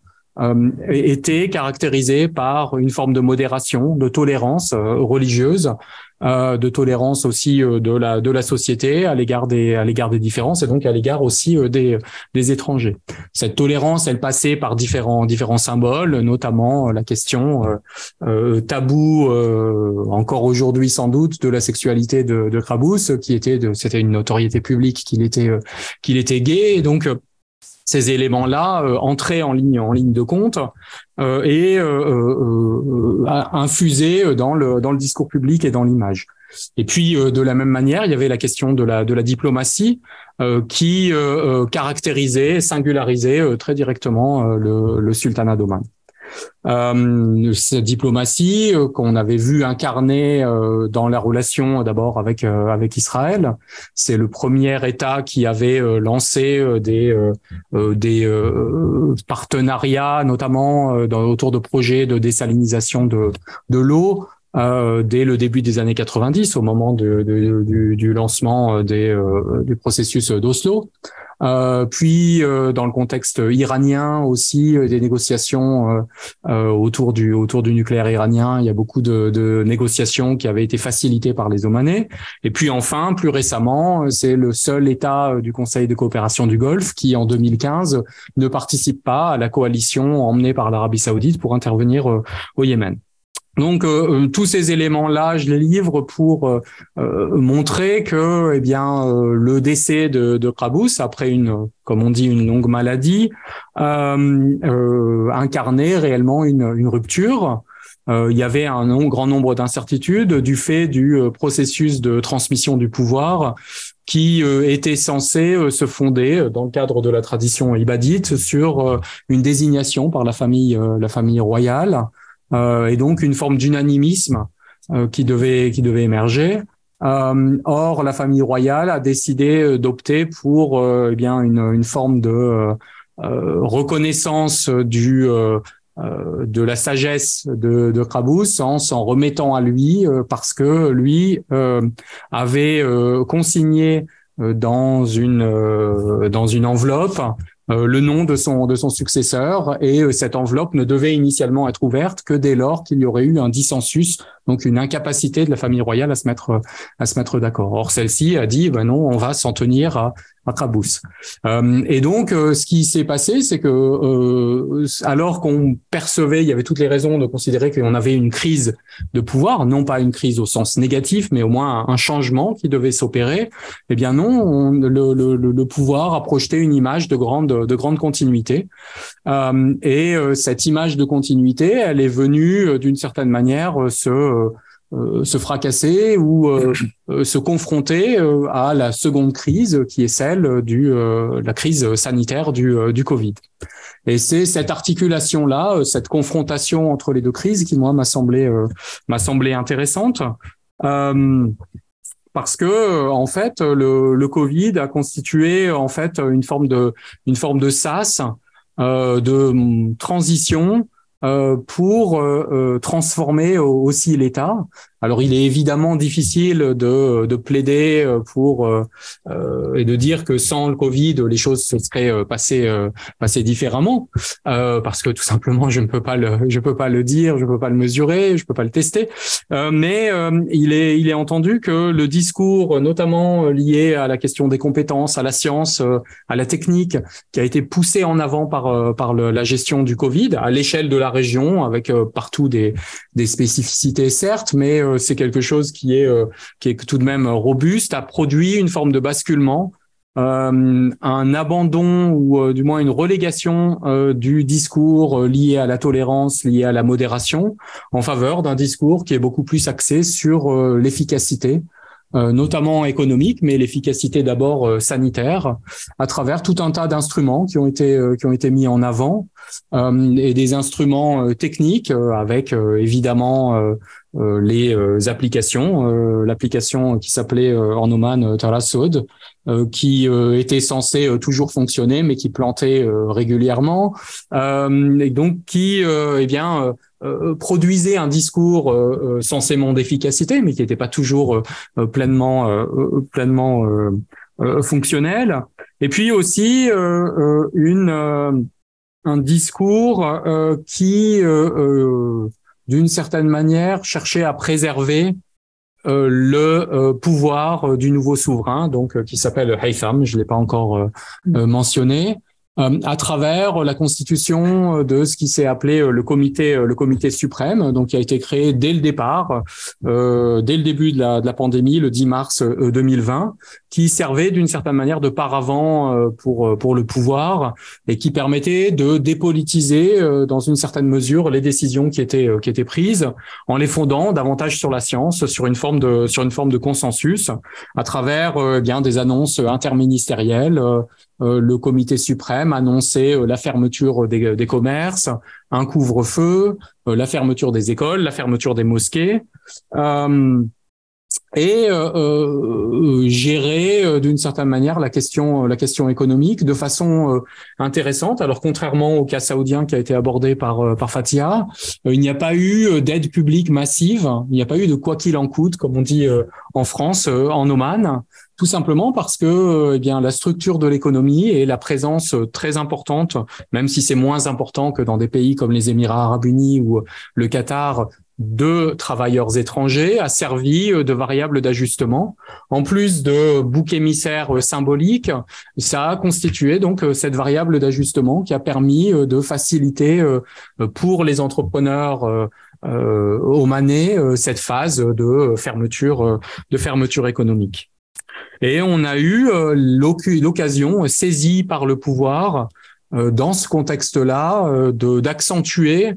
était caractérisé par une forme de modération, de tolérance religieuse, euh, de tolérance aussi euh, de la de la société à l'égard des à l'égard des différences et donc à l'égard aussi euh, des des étrangers. Cette tolérance, elle passait par différents différents symboles, notamment la question euh, tabou encore aujourd'hui sans doute de la sexualité de, de Krabous, qui était de c'était une notoriété publique qu'il était qu'il était gay et donc ces éléments-là euh, en ligne en ligne de compte euh, et euh, infusés dans le dans le discours public et dans l'image. Et puis de la même manière, il y avait la question de la de la diplomatie qui caractérisait, singularisait très directement le sultanat d'Oman. Euh, cette diplomatie euh, qu'on avait vu incarner euh, dans la relation d'abord avec avec Israël, c'est le premier État qui avait lancé des des partenariats, notamment autour de projets de désalinisation de de l'eau. Dès le début des années 90, au moment du, du, lancement des, du processus d'Oslo. Euh, puis euh, dans le contexte iranien aussi, euh, des négociations autour du autour du nucléaire iranien. Il y a beaucoup de, de, négociations qui avaient été facilitées par les Omanais. Et puis enfin, plus récemment, c'est le seul État du Conseil de coopération du Golfe qui, en 2015, ne participe pas à la coalition emmenée par l'Arabie Saoudite pour intervenir au Yémen. Donc euh, euh, tous ces éléments-là, je les livre pour euh, montrer que, eh bien, le décès de, de après une, comme on dit, une longue maladie, incarnait réellement une, rupture. il y avait un grand nombre d'incertitudes du fait du processus de transmission du pouvoir qui était censé se fonder dans le cadre de la tradition ibadite sur une désignation par la famille, royale et donc une forme d'unanimisme euh, qui devait qui devait émerger. Euh, or, la famille royale a décidé d'opter pour eh bien une, une forme de reconnaissance du de la sagesse de, de Krabous en s'en remettant à lui parce que lui avait consigné dans une dans une enveloppe euh, le nom de son de son successeur et euh, cette enveloppe ne devait initialement être ouverte que dès lors qu'il y aurait eu un dissensus donc une incapacité de la famille royale à se mettre à se mettre d'accord. Or celle-ci a dit ben non, on va s'en tenir à Euh, et donc euh, ce qui s'est passé, c'est que euh, alors qu'on percevait, il y avait toutes les raisons de considérer qu'on avait une crise de pouvoir, non pas une crise au sens négatif, mais au moins un, changement qui devait s'opérer. Eh bien non, le, le, le, pouvoir a projeté une image de grande de grande continuité. Euh, et cette image de continuité, elle est venue d'une certaine manière se euh, se fracasser ou euh, euh, se confronter à la seconde crise qui est celle du la crise sanitaire du, du Covid. Et c'est cette articulation là, cette confrontation entre les deux crises qui moi m'a semblé m'a semblé intéressante. parce que en fait le, le Covid a constitué en fait une forme de une forme de sas de hum, transition euh, pour euh, euh, transformer aussi l'État. Alors, il est évidemment difficile de, de plaider pour euh, et de dire que sans le Covid, les choses se seraient passées passées différemment, euh, parce que tout simplement, je ne peux pas le je peux pas le dire, je peux pas le mesurer, je peux pas le tester. Euh, mais il est il est entendu que le discours, notamment lié à la question des compétences, à la science, à la technique, qui a été poussé en avant par par la gestion du Covid à l'échelle de la région, avec euh, partout des, des spécificités certes, mais euh, c'est quelque chose qui est euh, qui est tout de même robuste, a produit une forme de basculement un abandon ou du moins une relégation du discours lié à la tolérance, lié à la modération, en faveur d'un discours qui est beaucoup plus axé sur l'efficacité, euh, notamment économique, mais l'efficacité d'abord euh, sanitaire, à travers tout un tas d'instruments qui ont été euh, qui ont été mis en avant et des instruments techniques avec évidemment les applications, l'application qui s'appelait en Oman Tarasod, qui était censée toujours fonctionner mais qui plantait régulièrement et donc qui eh bien euh, produisait un discours euh, euh, censément d'efficacité, mais qui n'était pas toujours pleinement pleinement fonctionnel. Et puis aussi une un discours qui, d'une certaine manière, cherchait à préserver le pouvoir du nouveau souverain, donc qui s'appelle Haytham, je l'ai pas encore mentionné, à travers la constitution de ce qui s'est appelé le comité le comité suprême, donc qui a été créé dès le départ, dès le début de la, de la pandémie, le 10 mars 2020, qui servait d'une certaine manière de paravent pour pour le pouvoir et qui permettait de dépolitiser dans une certaine mesure les décisions qui étaient qui étaient prises en les fondant davantage sur la science, sur une forme de sur une forme de consensus à travers eh bien des annonces interministérielles. Euh, euh, le comité suprême annonçait euh, la fermeture des, des commerces, un couvre-feu, la fermeture des écoles, la fermeture des mosquées. Euh, euh, gérer euh, d'une certaine manière la question la question économique de façon intéressante. Alors contrairement au cas saoudien qui a été abordé par par Fatia, il n'y a pas eu d'aide publique massive, il n'y a pas eu de quoi qu'il en coûte comme on dit en France en Oman, tout simplement parce que eh bien la structure de l'économie et la présence très importante, même si c'est moins important que dans des pays comme les Émirats arabes unis ou le Qatar de travailleurs étrangers a servi euh, de variable d'ajustement. En plus de bouc émissaire euh, symbolique, ça a constitué donc euh, cette variable d'ajustement qui a permis de faciliter pour les entrepreneurs euh, cette phase de fermeture de fermeture économique. Et on a eu l'occasion saisie par le pouvoir dans ce contexte-là d'accentuer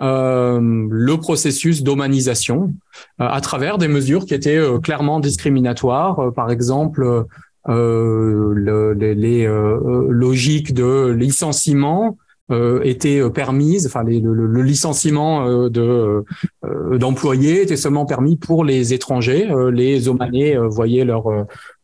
euh, le processus d'omanisation euh, à travers des mesures qui étaient euh, clairement discriminatoires. par exemple, le, les, logiques de licenciement étaient permises, enfin le, licenciement de d'employés était seulement permis pour les étrangers. les Omanais voyaient leur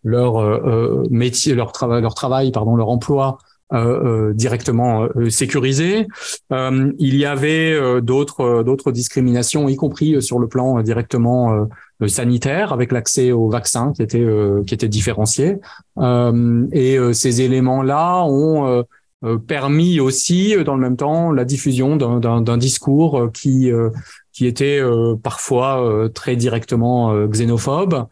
leur métier, leur travail, leur travail, pardon, leur emploi euh, euh, directement euh, sécurisé. il y avait d'autres d'autres discriminations, y compris sur le plan directement sanitaire, avec l'accès aux vaccins qui était qui était différencié. et ces éléments-là ont permis aussi, dans le même temps, la diffusion d'un discours qui qui était parfois très directement xénophobe.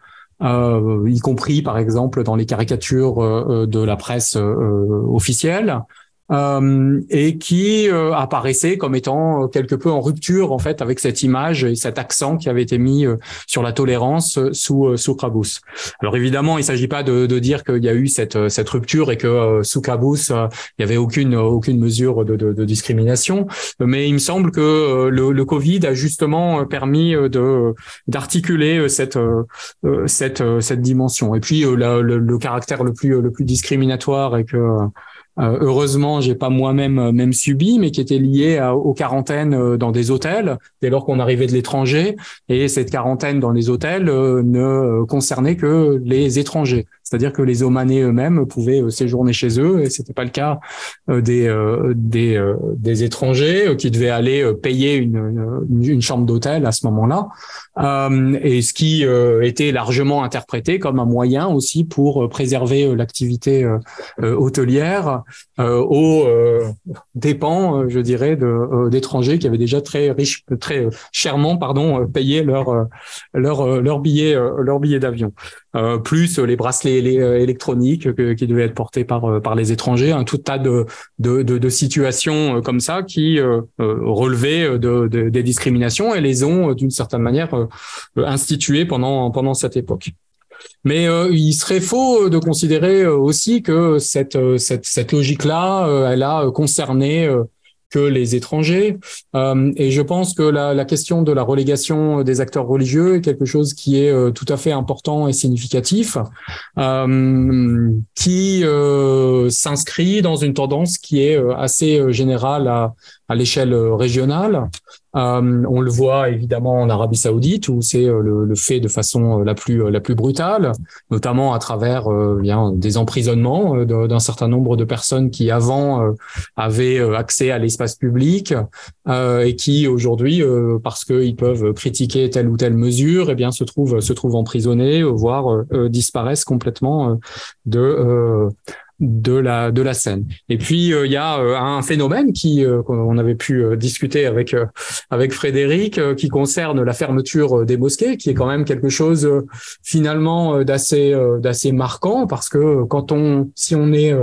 Euh, y compris par exemple dans les caricatures euh, euh, de la presse officielle. Euh, et qui euh, apparaissait comme étant quelque peu en rupture en fait avec cette image et cet accent qui avait été mis euh, sur la tolérance sous sous Krabous. Alors évidemment, il s'agit pas de, de dire qu'il y a eu cette cette rupture et que sous Krabous il y avait aucune aucune mesure de, de, de discrimination, mais il me semble que le, le Covid a justement permis de d'articuler cette cette cette dimension. Et puis le, le, caractère le plus le plus discriminatoire et que euh, heureusement, j'ai pas moi-même euh, même subi, mais qui était lié aux quarantaines euh, dans des hôtels dès lors qu'on arrivait de l'étranger. Et cette quarantaine dans les hôtels ne concernait que les étrangers. C'est-à-dire que les Omanais eux-mêmes pouvaient séjourner chez eux et c'était pas le cas des des, des étrangers qui devaient aller payer une, une chambre d'hôtel à ce moment-là. et ce qui était largement interprété comme un moyen aussi pour préserver l'activité hôtelière euh, aux euh, dépens, euh, je dirais, d'étrangers qui avaient déjà très riche, très chèrement, pardon, payé leur leur leur billet leur billet d'avion. Plus les bracelets électroniques qui devaient être portés par par les étrangers, un tout tas de de, de, situations comme ça qui relevaient de, des discriminations et les ont d'une certaine manière instituées pendant pendant cette époque. Mais euh, il serait faux de considérer euh, aussi que cette, euh, cette, cette logique-là, elle a concerné que les étrangers. et je pense que la, question de la relégation des acteurs religieux est quelque chose qui est tout à fait important et significatif, qui s'inscrit dans une tendance qui est assez générale à l'échelle régionale. Euh, on le voit évidemment en Arabie Saoudite où c'est euh, le, fait de façon euh, la plus la plus brutale, notamment à travers bien des emprisonnements d'un certain nombre de personnes qui avant avaient accès à l'espace public et qui aujourd'hui parce qu'ils peuvent critiquer telle ou telle mesure, eh bien se trouvent se trouvent emprisonnés, voire disparaissent complètement de de la de la scène. Et puis il y a un phénomène qui qu'on avait pu discuter avec avec Frédéric qui concerne la fermeture des mosquées, qui est quand même quelque chose finalement d'assez d'assez marquant parce que quand on si on est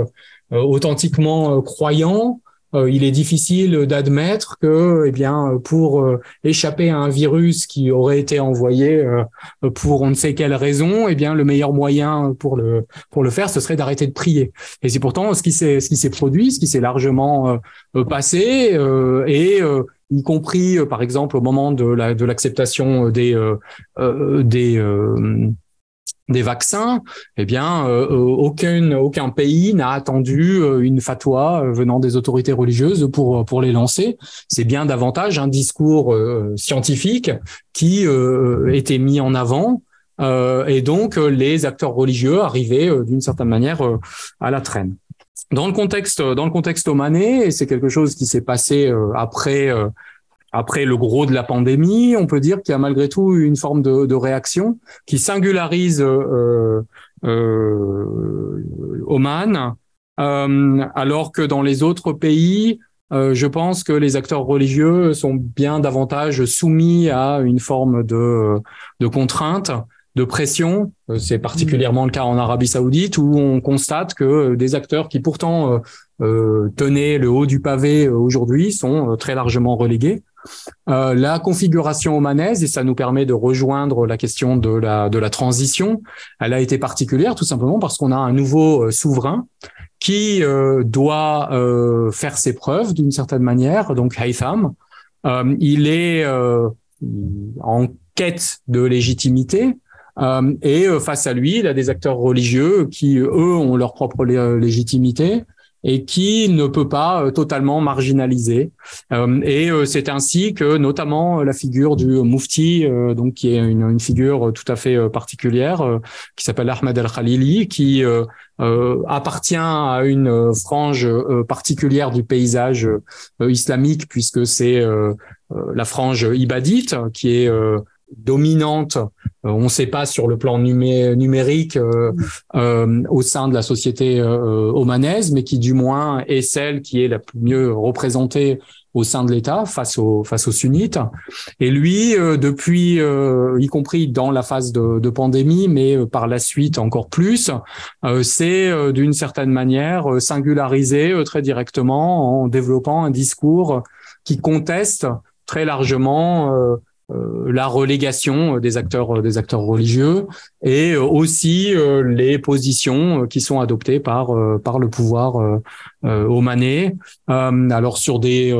authentiquement croyants, euh, il est difficile d'admettre que, eh bien, pour euh, échapper à un virus qui aurait été envoyé euh, pour on ne sait quelle raison, eh bien, le meilleur moyen pour le pour le faire, ce serait d'arrêter de prier. Et c'est pourtant ce qui s'est ce qui s'est produit, ce qui s'est largement passé, et y compris par exemple au moment de la de l'acceptation des des des vaccins, eh bien, euh, euh, aucun, aucun pays n'a attendu euh, une fatwa venant des autorités religieuses pour, pour les lancer. C'est bien davantage un discours scientifique qui était mis en avant. et donc, les acteurs religieux arrivaient d'une certaine manière à la traîne. Dans le contexte, dans le contexte omanais, et c'est quelque chose qui s'est passé après après le gros de la pandémie, on peut dire qu'il y a malgré tout une forme de, réaction qui singularise euh, euh, Oman, euh, alors que dans les autres pays, euh, je pense que les acteurs religieux sont bien davantage soumis à une forme de, de contrainte, de pression. Euh, c'est particulièrement le cas en Arabie saoudite où on constate que des acteurs qui pourtant tenaient le haut du pavé aujourd'hui sont très largement relégués. Euh, la configuration omanaise, et ça nous permet de rejoindre la question de la, de la transition, elle a été particulière tout simplement parce qu'on a un nouveau euh, souverain qui euh, doit faire ses preuves d'une certaine manière, donc Haytham. il est en quête de légitimité, et face à lui, il a des acteurs religieux qui, eux, ont leur propre légitimité et qui ne peut pas euh, totalement marginaliser. Euh, et euh, c'est ainsi que notamment la figure du Mufti, donc qui est une, figure tout à fait particulière, qui s'appelle Ahmed El-Khalili, qui appartient à une frange particulière du paysage islamique, puisque c'est la frange ibadite, qui est dominante, euh, on ne sait pas sur le plan numérique euh, euh, au sein de la société omanaise, mais qui du moins est celle qui est la plus mieux représentée au sein de l'État face aux face aux sunnites. Et lui, depuis, y compris dans la phase de, de pandémie, mais par la suite encore plus, c'est d'une certaine manière singularisé très directement en développant un discours qui conteste très largement euh, la relégation des acteurs des acteurs religieux et aussi euh, les positions qui sont adoptées par par le pouvoir euh, omanais. Alors sur des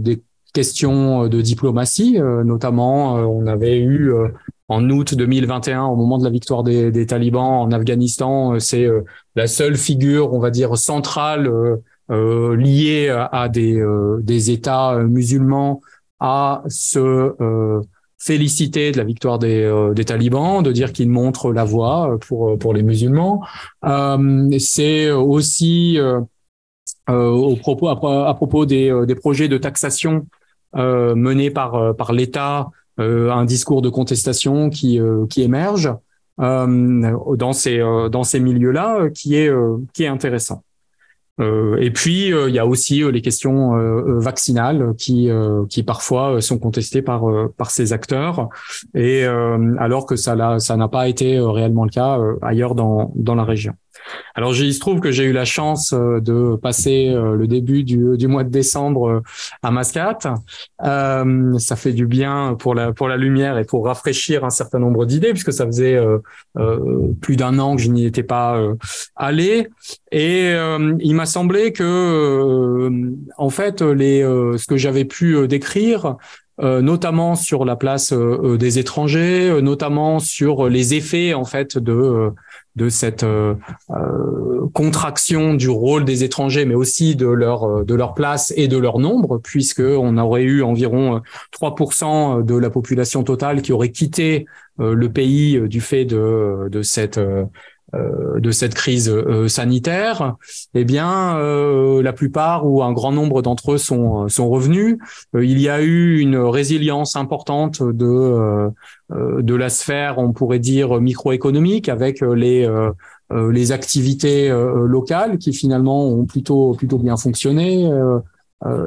des questions de diplomatie notamment on avait eu en août 2021, au moment de la victoire des, des talibans en Afghanistan, c'est la seule figure, on va dire, centrale euh, liée à des, des États musulmans à se féliciter de la victoire des, euh, des talibans, de dire qu'ils montrent la voie euh, pour, euh, pour les musulmans. C'est aussi au propos, à, propos des, des, projets de taxation menés par, par l'État, un discours de contestation qui, qui émerge dans ces, dans ces milieux-là, qui, est, qui est intéressant. Euh, et puis euh, il y a aussi euh, les questions vaccinales qui qui parfois sont contestées par par ces acteurs et alors que ça ça n'a pas été réellement le cas ailleurs dans dans la région. Alors, il se trouve que j'ai eu la chance euh, de passer euh, le début du, du mois de décembre euh, à Mascate. Euh, ça fait du bien pour la pour la lumière et pour rafraîchir un certain nombre d'idées, puisque ça faisait euh, plus d'un an que je n'y étais pas allé. Et il m'a semblé que, en fait, les ce que j'avais pu décrire euh, notamment sur la place des étrangers, notamment sur les effets en fait de de cette euh, euh, contraction du rôle des étrangers, mais aussi de leur euh, de leur place et de leur nombre, puisque on aurait eu environ 3% de la population totale qui aurait quitté le pays du fait de de cette de cette crise euh, sanitaire, eh bien, euh, la plupart ou un grand nombre d'entre eux sont, sont revenus. il y a eu une résilience importante de, de la sphère, on pourrait dire, microéconomique avec les, les activités locales qui finalement ont plutôt, plutôt bien fonctionné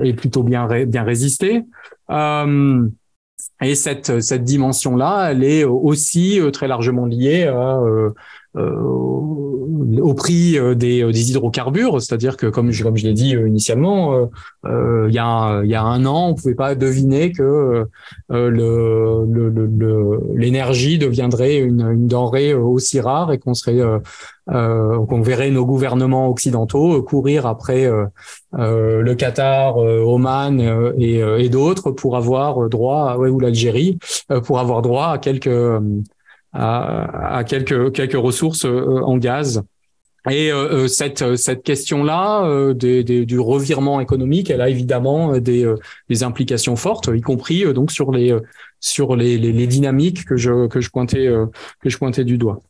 et plutôt bien, bien résisté. Et cette, cette dimension-là, elle est aussi très largement liée à au prix des, des hydrocarbures, c'est-à-dire que comme je, comme je l'ai dit initialement, il y a il y a un an, on pouvait pas deviner que le l'énergie deviendrait une, une denrée aussi rare et qu'on serait euh, qu'on verrait nos gouvernements occidentaux courir après euh, euh, le Qatar, Oman et, et d'autres pour avoir droit, ouais, ou l'Algérie, pour avoir droit à quelques à, à quelques quelques ressources en gaz. Et euh, cette cette question-là euh, du revirement économique, elle a évidemment des, des implications fortes, y compris donc sur les sur les, les, les, dynamiques que je que je pointais que je pointais du doigt.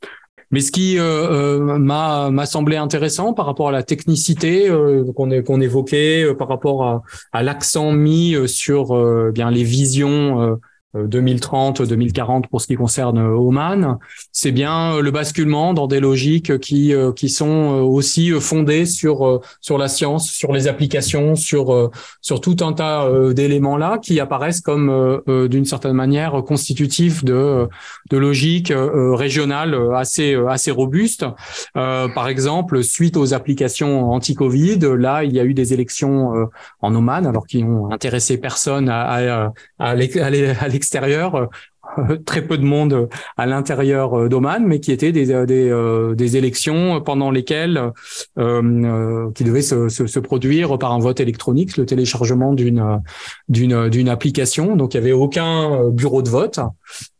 Mais ce qui euh, euh, m'a m'a semblé intéressant par rapport à la technicité euh, qu'on qu'on évoquait, par rapport à, à l'accent mis sur bien les visions 2030, euh, 2040 pour ce qui concerne euh, Oman, c'est bien euh, le basculement dans des logiques qui qui sont aussi fondées sur sur la science, sur les applications, sur sur tout un tas d'éléments là qui apparaissent comme d'une certaine manière constitutifs de de logiques régionales assez assez robustes. Par exemple, suite aux applications anti-Covid, là il y a eu des élections en Oman alors qui ont intéressé personne à à, à, à extérieur très peu de monde à l'intérieur euh, d'Oman, mais qui étaient des, euh, euh, élections pendant lesquelles euh, qui devaient se, produire par un vote électronique, le téléchargement d'une application. Donc il y avait aucun bureau de vote.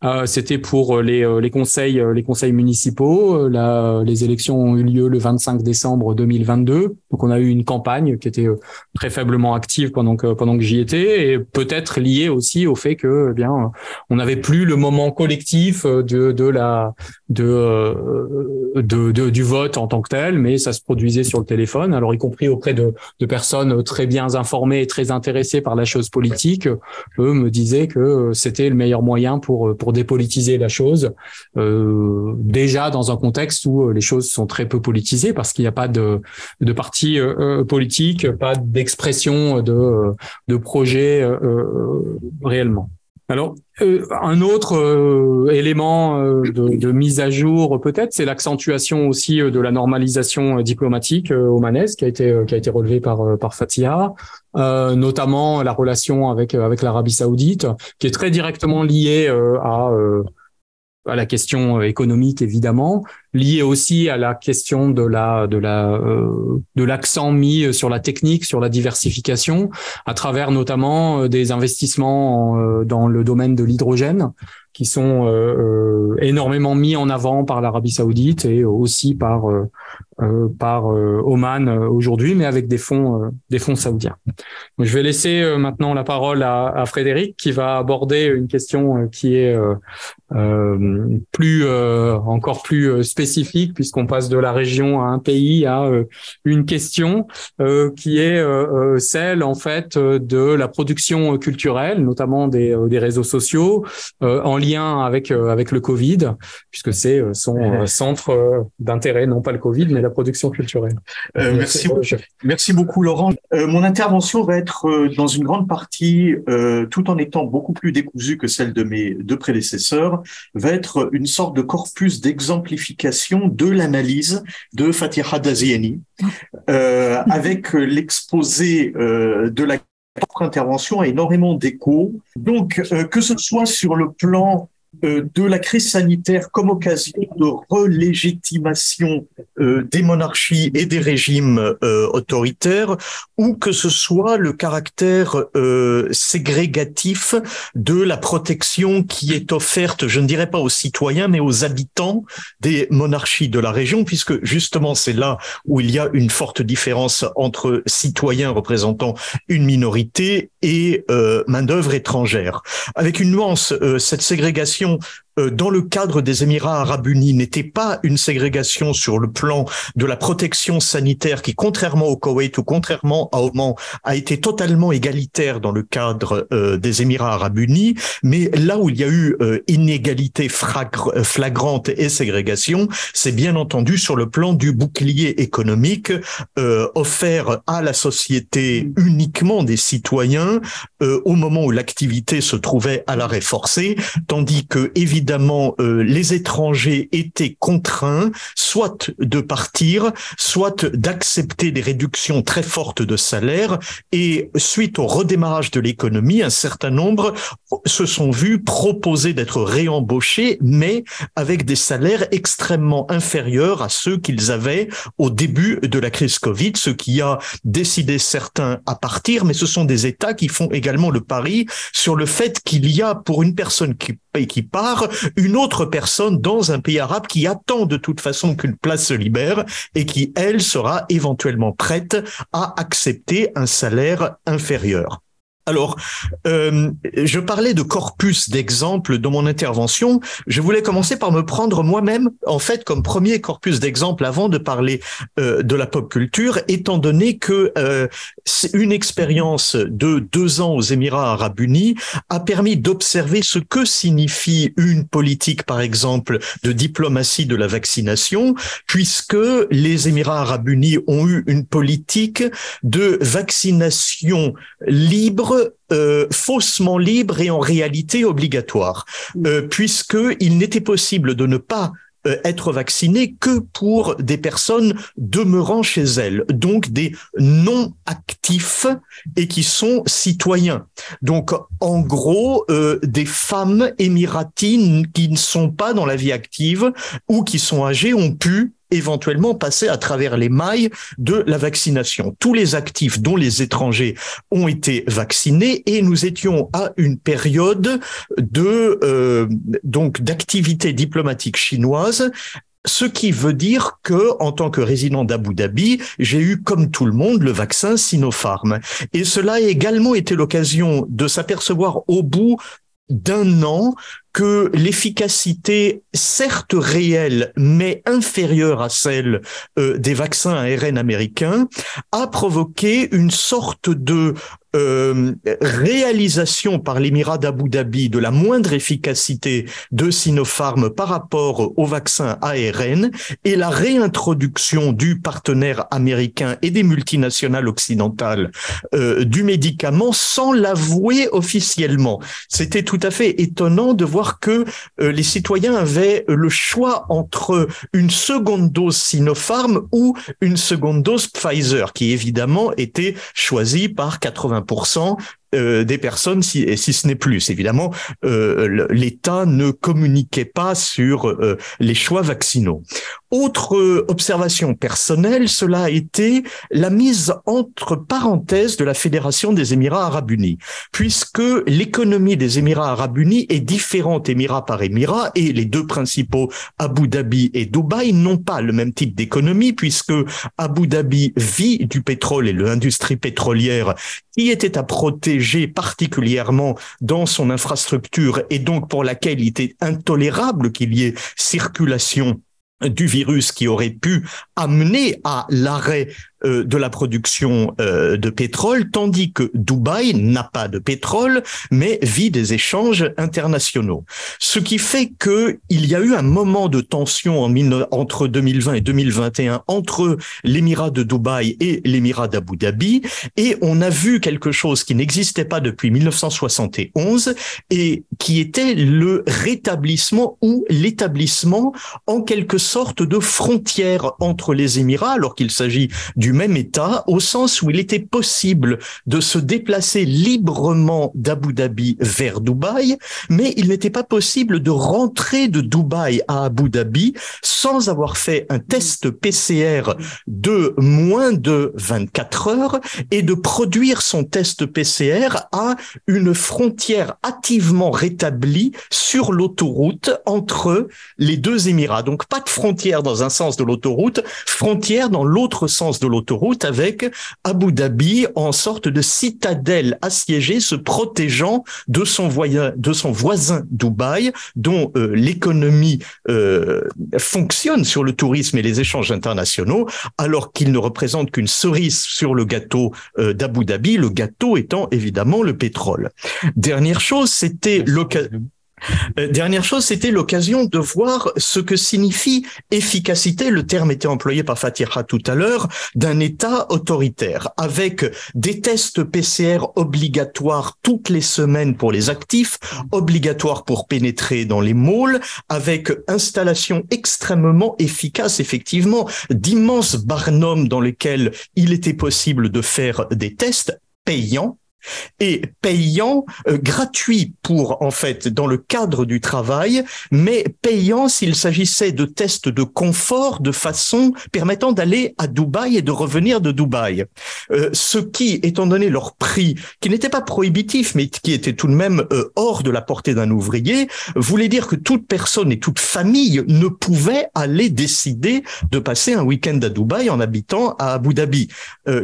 Euh, C'était pour les, les conseils les conseils municipaux. La, les élections ont eu lieu le 25 décembre 2022. Donc on a eu une campagne qui était très faiblement active pendant que pendant que j'y étais et peut-être liée aussi au fait que eh bien on avait plus le moment collectif euh, de, de la euh, de, de, du vote en tant que tel, mais ça se produisait sur le téléphone. Alors y compris auprès de, de personnes très bien informées et très intéressées par la chose politique, eux me disaient que c'était le meilleur moyen pour pour dépolitiser la chose. Euh, déjà dans un contexte où les choses sont très peu politisées parce qu'il n'y a pas de de parti euh, politique, pas d'expression de de projet réellement. Alors, euh, un autre euh, élément euh, de, mise à jour, peut-être, c'est l'accentuation aussi de la normalisation diplomatique omanaise qui a été qui a été relevée par par Fatia, notamment la relation avec l'Arabie Saoudite, qui est très directement liée à la question économique évidemment, lié aussi à la question de la de la euh, de l'accent mis sur la technique, sur la diversification, à travers notamment euh, des investissements euh, dans le domaine de l'hydrogène qui sont énormément mis en avant par l'Arabie Saoudite et aussi par par Oman aujourd'hui, mais avec des fonds des fonds saoudiens. je vais laisser maintenant la parole à, à, Frédéric qui va aborder une question qui est plus encore plus spécifique spécifique puisqu'on passe de la région à un pays à euh, une question euh, qui est euh, celle en fait de la production culturelle, notamment des, des réseaux sociaux, en lien avec avec le Covid, puisque c'est son centre d'intérêt, non pas le Covid, mais la production culturelle. merci, merci beaucoup Laurent. mon intervention va être dans une grande partie, tout en étant beaucoup plus décousue que celle de mes deux prédécesseurs, va être une sorte de corpus d'exemplification de l'analyse de Fatiha Daziani, euh, avec l'exposé euh, de la propre intervention a énormément d'écho. Donc, euh, que ce soit sur le plan de la crise sanitaire comme occasion de relégitimation euh, des monarchies et des régimes euh, autoritaires, ou que ce soit le caractère ségrégatif de la protection qui est offerte, je ne dirais pas aux citoyens, mais aux habitants des monarchies de la région, puisque justement c'est là où il y a une forte différence entre citoyens représentant une minorité et main-d'œuvre étrangère. Avec une nuance, cette ségrégation euh, dans le cadre des Émirats arabes unis n'était pas une ségrégation sur le plan de la protection sanitaire qui, contrairement au Koweït ou contrairement à Oman, a été totalement égalitaire dans le cadre euh, des Émirats arabes unis, mais là où il y a eu euh, inégalité flagrante et ségrégation, c'est bien entendu sur le plan du bouclier économique offert à la société uniquement des citoyens au moment où l'activité se trouvait à l'arrêt forcé, tandis que évidemment évidemment les étrangers étaient contraints soit de partir, soit d'accepter des réductions très fortes de salaire. Et suite au redémarrage de l'économie, un certain nombre se sont vus proposer d'être réembauchés, mais avec des salaires extrêmement inférieurs à ceux qu'ils avaient au début de la crise Covid, ce qui a décidé certains à partir, mais ce sont des États qui font également le pari sur le fait qu'il y a pour une personne qui qui part, une autre personne dans un pays arabe qui attend de toute façon qu'une place se libère et qui, elle, sera éventuellement prête à accepter un salaire inférieur. Alors, euh, je parlais de corpus d'exemples dans mon intervention. Je voulais commencer par me prendre moi-même, en fait, comme premier corpus d'exemples avant de parler euh, de la pop culture, étant donné que euh, une expérience de deux ans aux Émirats arabes unis a permis d'observer ce que signifie une politique, par exemple, de diplomatie de la vaccination, puisque les Émirats arabes unis ont eu une politique de vaccination libre euh, faussement libre et en réalité obligatoire, euh, puisqu'il n'était possible de ne pas euh, être vacciné que pour des personnes demeurant chez elles, donc des non actifs et qui sont citoyens. Donc en gros, euh, des femmes émiratines qui ne sont pas dans la vie active ou qui sont âgées ont pu éventuellement passer à travers les mailles de la vaccination. Tous les actifs, dont les étrangers, ont été vaccinés et nous étions à une période de euh, donc d'activité diplomatique chinoise ce qui veut dire que, en tant que résident d'Abu Dhabi, j'ai eu, comme tout le monde, le vaccin Sinopharm. Et cela a également été l'occasion de s'apercevoir au bout d'un an que l'efficacité, certes réelle, mais inférieure à celle euh, des vaccins ARN américains, a provoqué une sorte de euh, réalisation par l'Émirat d'Abu Dhabi de la moindre efficacité de Sinopharm par rapport au vaccin ARN et la réintroduction du partenaire américain et des multinationales occidentales euh, du médicament sans l'avouer officiellement. C'était tout à fait étonnant de voir que euh, les citoyens avaient le choix entre une seconde dose Sinopharm ou une seconde dose Pfizer, qui évidemment était choisie par 80% 20%, euh, des personnes, si, si ce n'est plus. Évidemment, euh, l'État ne communiquait pas sur euh, les choix vaccinaux. Autre observation personnelle, cela a été la mise entre parenthèses de la Fédération des Émirats arabes unis, puisque l'économie des Émirats arabes unis est différente Émirat par Émirat, et les deux principaux, Abu Dhabi et Dubaï, n'ont pas le même type d'économie, puisque Abu Dhabi vit du pétrole et l'industrie pétrolière qui était à protéger particulièrement dans son infrastructure et donc pour laquelle il était intolérable qu'il y ait circulation du virus qui aurait pu amener à l'arrêt euh, de la production euh, de pétrole, tandis que Dubaï n'a pas de pétrole, mais vit des échanges internationaux. Ce qui fait que il y a eu un moment de tension en, entre 2020 et 2021 entre l'émirat de Dubaï et l'émirat d'Abu Dhabi, et on a vu quelque chose qui n'existait pas depuis 1971 et qui était le rétablissement ou l'établissement en quelque sorte de frontière entre les Émirats, alors qu'il s'agit du même État, au sens où il était possible de se déplacer librement d'Abu Dhabi vers Dubaï, mais il n'était pas possible de rentrer de Dubaï à Abu Dhabi sans avoir fait un test PCR de moins de 24 heures et de produire son test PCR à une frontière hâtivement rétablie sur l'autoroute entre les deux Émirats. Donc pas de frontière dans un sens de l'autoroute, frontière dans l'autre sens de l'autoroute autoroute avec Abu Dhabi en sorte de citadelle assiégée se protégeant de son, voisin, de son voisin Dubaï, dont euh, l'économie euh, fonctionne sur le tourisme et les échanges internationaux, alors qu'il ne représente qu'une cerise sur le gâteau euh, d'Abu Dhabi, le gâteau étant évidemment le pétrole. Dernière chose, c'était l'occasion dernière chose, c'était l'occasion de voir ce que signifie efficacité, le terme était employé par Fatiha tout à l'heure, d'un État autoritaire, avec des tests PCR obligatoires toutes les semaines pour les actifs, obligatoires pour pénétrer dans les malls, avec installation extrêmement efficace, effectivement, d'immenses barnums dans lesquels il était possible de faire des tests payants et payant, euh, gratuit pour en fait dans le cadre du travail, mais payant s'il s'agissait de tests de confort de façon permettant d'aller à Dubaï et de revenir de Dubaï. Euh, ce qui, étant donné leur prix, qui n'était pas prohibitif, mais qui était tout de même euh, hors de la portée d'un ouvrier, voulait dire que toute personne et toute famille ne pouvait aller décider de passer un week-end à Dubaï en habitant à Abu Dhabi,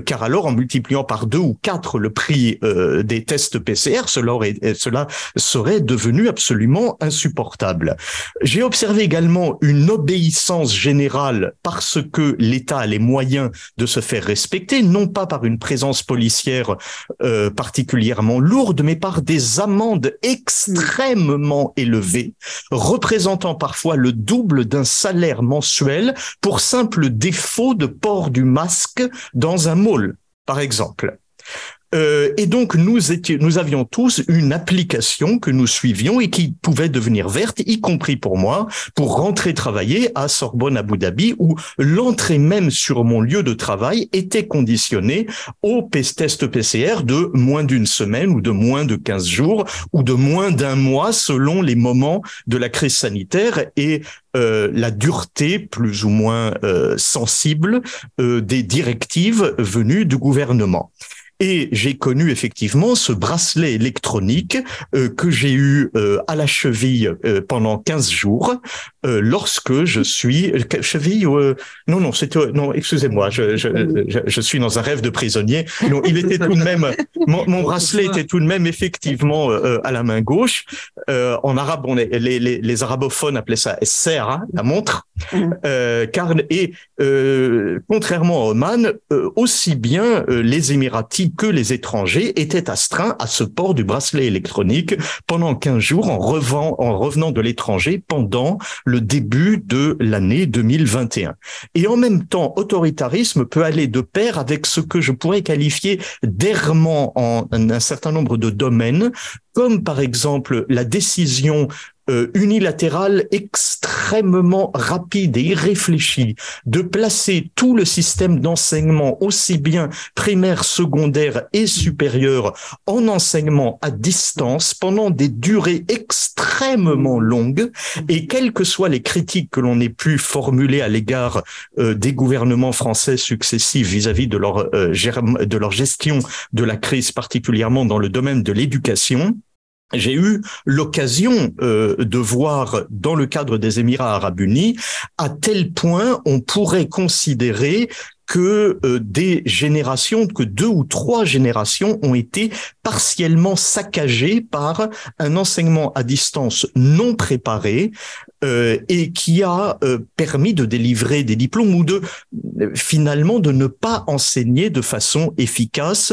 car alors en multipliant par deux ou quatre le prix euh, des tests PCR, cela, aurait, cela serait devenu absolument insupportable. J'ai observé également une obéissance générale parce que l'État a les moyens de se faire respecter, non pas par une présence policière euh, particulièrement lourde, mais par des amendes extrêmement élevées, représentant parfois le double d'un salaire mensuel pour simple défaut de port du masque dans un mall, par exemple. Euh, et donc nous étions, nous avions tous une application que nous suivions et qui pouvait devenir verte, y compris pour moi, pour rentrer travailler à Sorbonne Abu Dhabi, où l'entrée même sur mon lieu de travail était conditionnée au test PCR de moins d'une semaine ou de moins de 15 jours ou de moins d'un mois selon les moments de la crise sanitaire et euh, la dureté plus ou moins euh, sensible euh, des directives venues du gouvernement. Et j'ai connu effectivement ce bracelet électronique euh, que j'ai eu euh, à la cheville euh, pendant 15 jours lorsque je suis cheville non non c'était non excusez-moi je, je, je, suis dans un rêve de prisonnier. Non il était tout de même mon, bracelet était tout de même effectivement à la main gauche. En arabe on est, les, les, les, arabophones appelaient ça serra la montre. Car et contrairement à Oman aussi bien les Émiratis que les étrangers étaient astreints à ce port du bracelet électronique pendant 15 jours en, en revenant de l'étranger pendant le début de l'année 2021. Et en même temps, autoritarisme peut aller de pair avec ce que je pourrais qualifier d'errement en un certain nombre de domaines, comme par exemple la décision euh, unilatérale extrêmement rapide et irréfléchie de placer tout le système d'enseignement, aussi bien primaire, secondaire et supérieur, en enseignement à distance pendant des durées extrêmement longues. Et quelles que soient les critiques que l'on ait pu formuler à l'égard euh, des gouvernements français successifs vis-à-vis de leur euh, de leur gestion de la crise, particulièrement dans le domaine de l'éducation, j'ai eu l'occasion euh, de voir dans le cadre des Émirats arabes unis à tel point on pourrait considérer que euh, des générations, que deux ou trois générations ont été partiellement saccagées par un enseignement à distance non préparé euh, et qui a permis de délivrer des diplômes ou de finalement de ne pas enseigner de façon efficace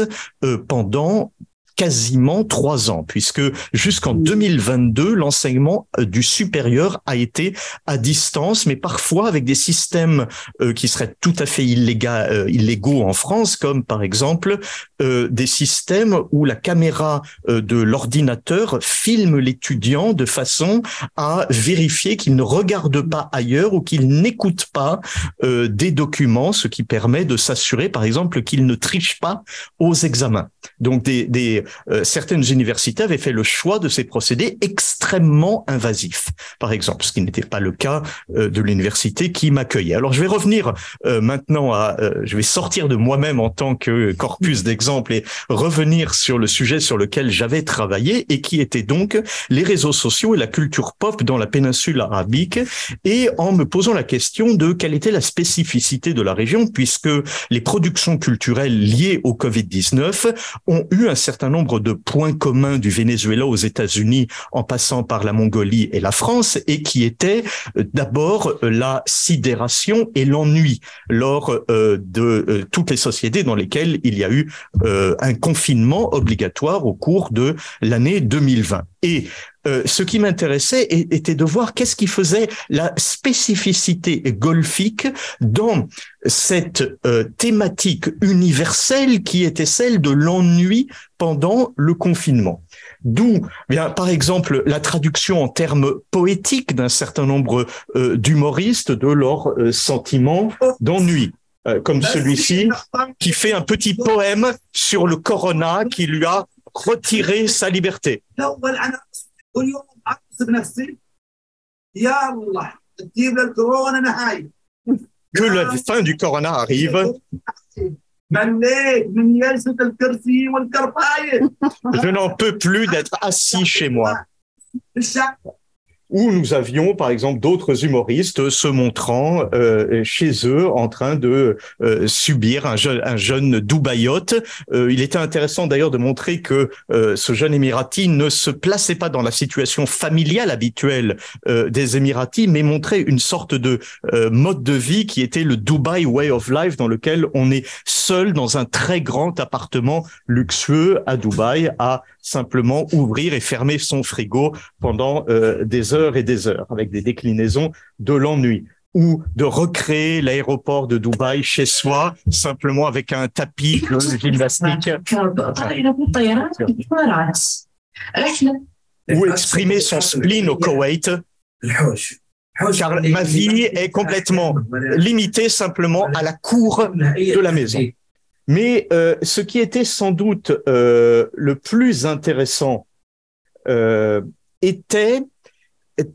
pendant quasiment trois ans, puisque jusqu'en 2022, l'enseignement euh, du supérieur a été à distance, mais parfois avec des systèmes euh, qui seraient tout à fait euh, illégaux en France, comme par exemple des systèmes où la caméra de l'ordinateur filme l'étudiant de façon à vérifier qu'il ne regarde pas ailleurs ou qu'il n'écoute pas des documents, ce qui permet de s'assurer, par exemple, qu'il ne triche pas aux examens. Donc des, des euh, certaines universités avaient fait le choix de ces procédés extrêmement invasifs, par exemple, ce qui n'était pas le cas euh, de l'université qui m'accueillait. Alors je vais revenir euh, maintenant à, je vais sortir de moi-même en tant que corpus d'exemples et revenir sur le sujet sur lequel j'avais travaillé et qui était donc les réseaux sociaux et la culture pop dans la péninsule arabique et en me posant la question de quelle était la spécificité de la région puisque les productions culturelles liées au Covid-19 ont eu un certain nombre de points communs du Venezuela aux États-Unis en passant par la Mongolie et la France et qui étaient euh, d'abord euh, la sidération et l'ennui lors euh, de toutes les sociétés dans lesquelles il y a eu un confinement obligatoire au cours de l'année 2020. Et euh, ce qui m'intéressait était de voir qu'est-ce qui faisait la spécificité golfique dans cette euh, thématique universelle qui était celle de l'ennui pendant le confinement. D'où, bien, par exemple, la traduction en termes poétiques d'un certain nombre euh, d'humoristes de leurs sentiments d'ennui. comme celui-ci, qui fait un petit poème sur le corona qui lui a retiré sa liberté واليوم احس بنفسي يا الله تجيب للكورونا نهايه que la fin du corona arrive. Je n'en peux plus d'être assis chez moi où nous avions, par exemple, d'autres humoristes se montrant euh, chez eux en train de euh, subir un, jeune, un Dubaïote. Euh, il était intéressant d'ailleurs de montrer que ce jeune Émirati ne se plaçait pas dans la situation familiale habituelle des Émiratis, mais montrait une sorte de mode de vie qui était le Dubai Way of Life, dans lequel on est seul dans un très grand appartement luxueux à Dubaï à simplement ouvrir et fermer son frigo pendant des heures et des heures avec des déclinaisons de l'ennui ou de recréer l'aéroport de Dubaï chez soi, simplement avec un tapis de gymnastique. Ou exprimer son spleen au Koweït. Car ma vie est complètement limitée simplement à la cour de la maison. Mais euh, ce qui était sans doute euh, le plus intéressant euh, était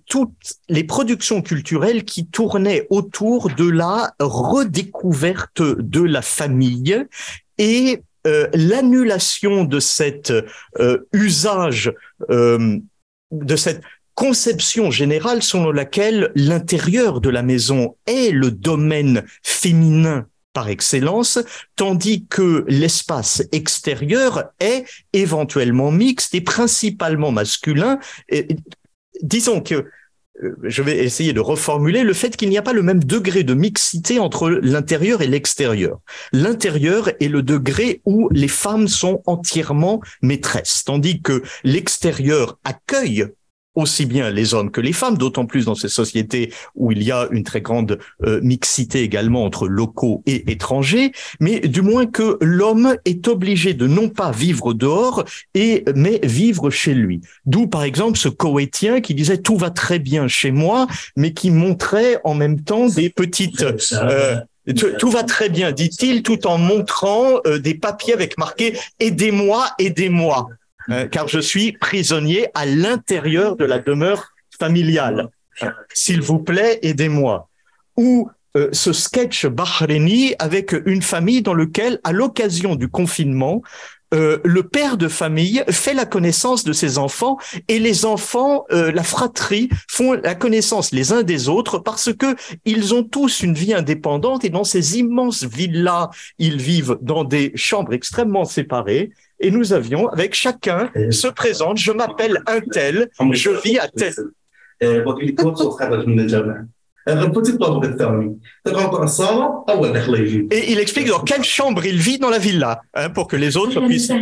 toutes les productions culturelles qui tournaient autour de la redécouverte de la famille et euh, l'annulation de cet euh, usage, euh, de cette conception générale selon laquelle l'intérieur de la maison est le domaine féminin par excellence, tandis que l'espace extérieur est éventuellement mixte et principalement masculin, disons que euh, je vais essayer de reformuler le fait qu'il n'y a pas le même degré de mixité entre l'intérieur et l'extérieur. L'intérieur est le degré où les femmes sont entièrement maîtresses, tandis que l'extérieur accueille aussi bien les hommes que les femmes, d'autant plus dans ces sociétés où il y a une très grande euh, mixité également entre locaux et étrangers, mais du moins que l'homme est obligé de non pas vivre dehors, et mais vivre chez lui. D'où par exemple ce Koweïtien qui disait tout va très bien chez moi, mais qui montrait en même temps des petites euh, tout va très bien, dit-il, tout en montrant euh, des papiers avec marqué Aidez-moi, aidez-moi. Euh, car je suis prisonnier à l'intérieur de la demeure familiale. S'il vous plaît, aidez-moi. Ou euh, ce sketch bahreïni avec une famille dans lequel, à l'occasion du confinement, euh, le père de famille fait la connaissance de ses enfants et les enfants, la fratrie, font la connaissance les uns des autres parce que ils ont tous une vie indépendante et dans ces immenses villas, ils vivent dans des chambres extrêmement séparées et nous avions, avec chacun, se présente, je m'appelle un tel, je vis à tel. Et il explique dans quelle chambre il vit dans la villa, hein, pour que les autres puissent.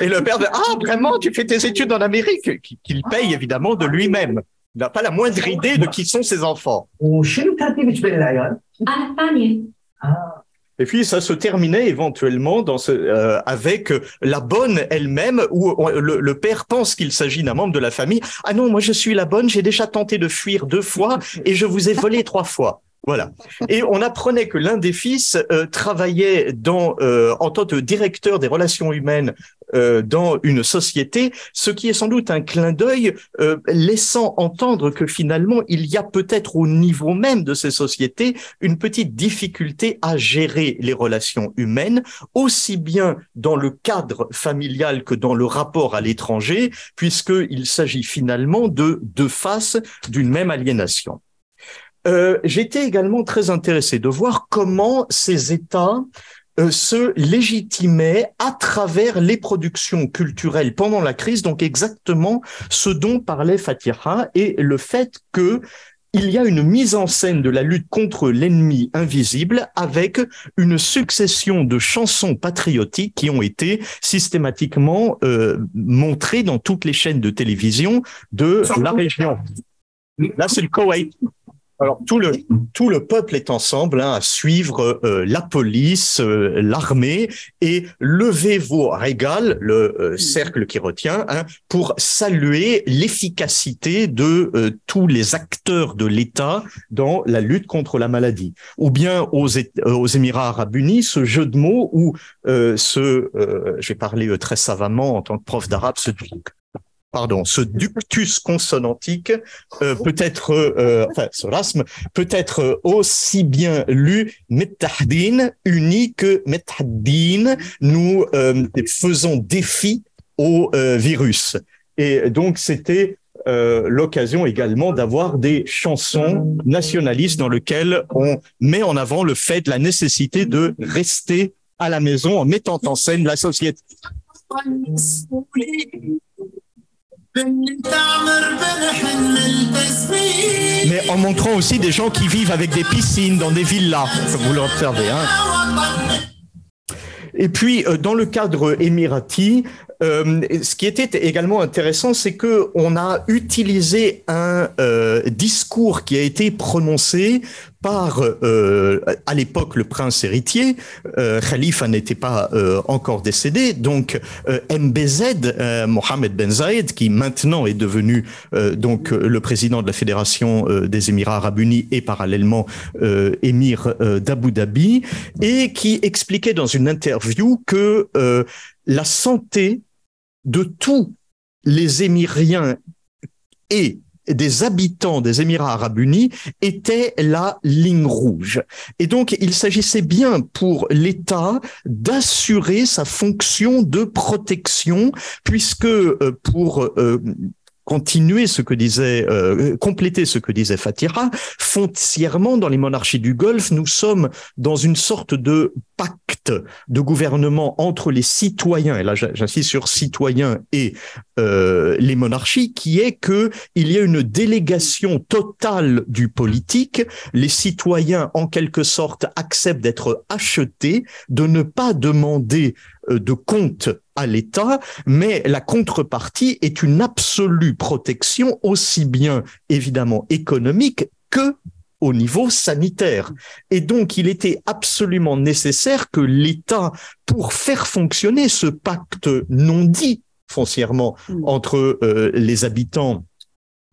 Et le père de Ah, vraiment, tu fais tes études en Amérique Qu'il paye évidemment de lui-même. Il n'a pas la moindre idée de qui sont ses enfants. Et puis ça se terminait éventuellement dans ce, euh, avec la bonne elle-même, où le, le, père pense qu'il s'agit d'un membre de la famille. Ah non, moi je suis la bonne, j'ai déjà tenté de fuir deux fois et je vous ai volé trois fois. Voilà. Et on apprenait que l'un des fils euh, travaillait euh, en tant que directeur des relations humaines euh, dans une société, ce qui est sans doute un clin d'œil laissant entendre que finalement il y a peut-être au niveau même de ces sociétés une petite difficulté à gérer les relations humaines, aussi bien dans le cadre familial que dans le rapport à l'étranger, puisqu'il s'agit finalement de deux faces d'une même aliénation. Euh, j'étais également très intéressé de voir comment ces États euh, se légitimaient à travers les productions culturelles pendant la crise, donc exactement ce dont parlait Fatiha et le fait que il y a une mise en scène de la lutte contre l'ennemi invisible avec une succession de chansons patriotiques qui ont été systématiquement euh, montrées dans toutes les chaînes de télévision de la région. Là, c'est le Koweït. Alors tout le peuple est ensemble hein, à suivre euh, la police, euh, l'armée et levez vos régales, le euh, cercle qui retient, hein, pour saluer l'efficacité de tous les acteurs de l'État dans la lutte contre la maladie. Ou bien aux, aux Émirats Arabes Unis, ce jeu de mots où ce, je vais parler très savamment en tant que prof d'arabe, ce pardon, ce ductus consonantique euh, peut être, euh, enfin, ce rasme peut être aussi bien lu metahdin uni que metahdin. Nous euh, faisons défi au virus. Et donc, c'était l'occasion également d'avoir des chansons nationalistes dans lesquelles on met en avant le fait de la nécessité de rester à la maison en mettant en scène la société. Mais en montrant aussi des gens qui vivent avec des piscines dans des villas, comme vous l'observez. Hein. Et puis, euh, dans le cadre émirati, euh, ce qui était également intéressant, c'est que on a utilisé un euh, discours qui a été prononcé par, euh, à l'époque, le prince héritier. Euh, Khalifa n'était pas euh, encore décédé, donc MBZ, Mohamed Ben Zayed, qui maintenant est devenu donc le président de la fédération des Émirats Arabes Unis et parallèlement émir d'Abu Dhabi, et qui expliquait dans une interview que la santé de tous les Émiriens et des habitants des Émirats arabes unis était la ligne rouge. Et donc, il s'agissait bien pour l'État d'assurer sa fonction de protection, puisque euh, pour euh, continuer ce que disait, euh, compléter ce que disait Fatira, foncièrement, dans les monarchies du Golfe, nous sommes dans une sorte de pacte de gouvernement entre les citoyens, et là j'insiste sur citoyens et euh, les monarchies, qui est que il y a une délégation totale du politique. Les citoyens, en quelque sorte, acceptent d'être achetés, de ne pas demander euh, de compte à l'État, mais la contrepartie est une absolue protection aussi bien évidemment économique que au niveau sanitaire. Et donc, il était absolument nécessaire que l'État, pour faire fonctionner ce pacte non dit foncièrement mm. entre euh, les habitants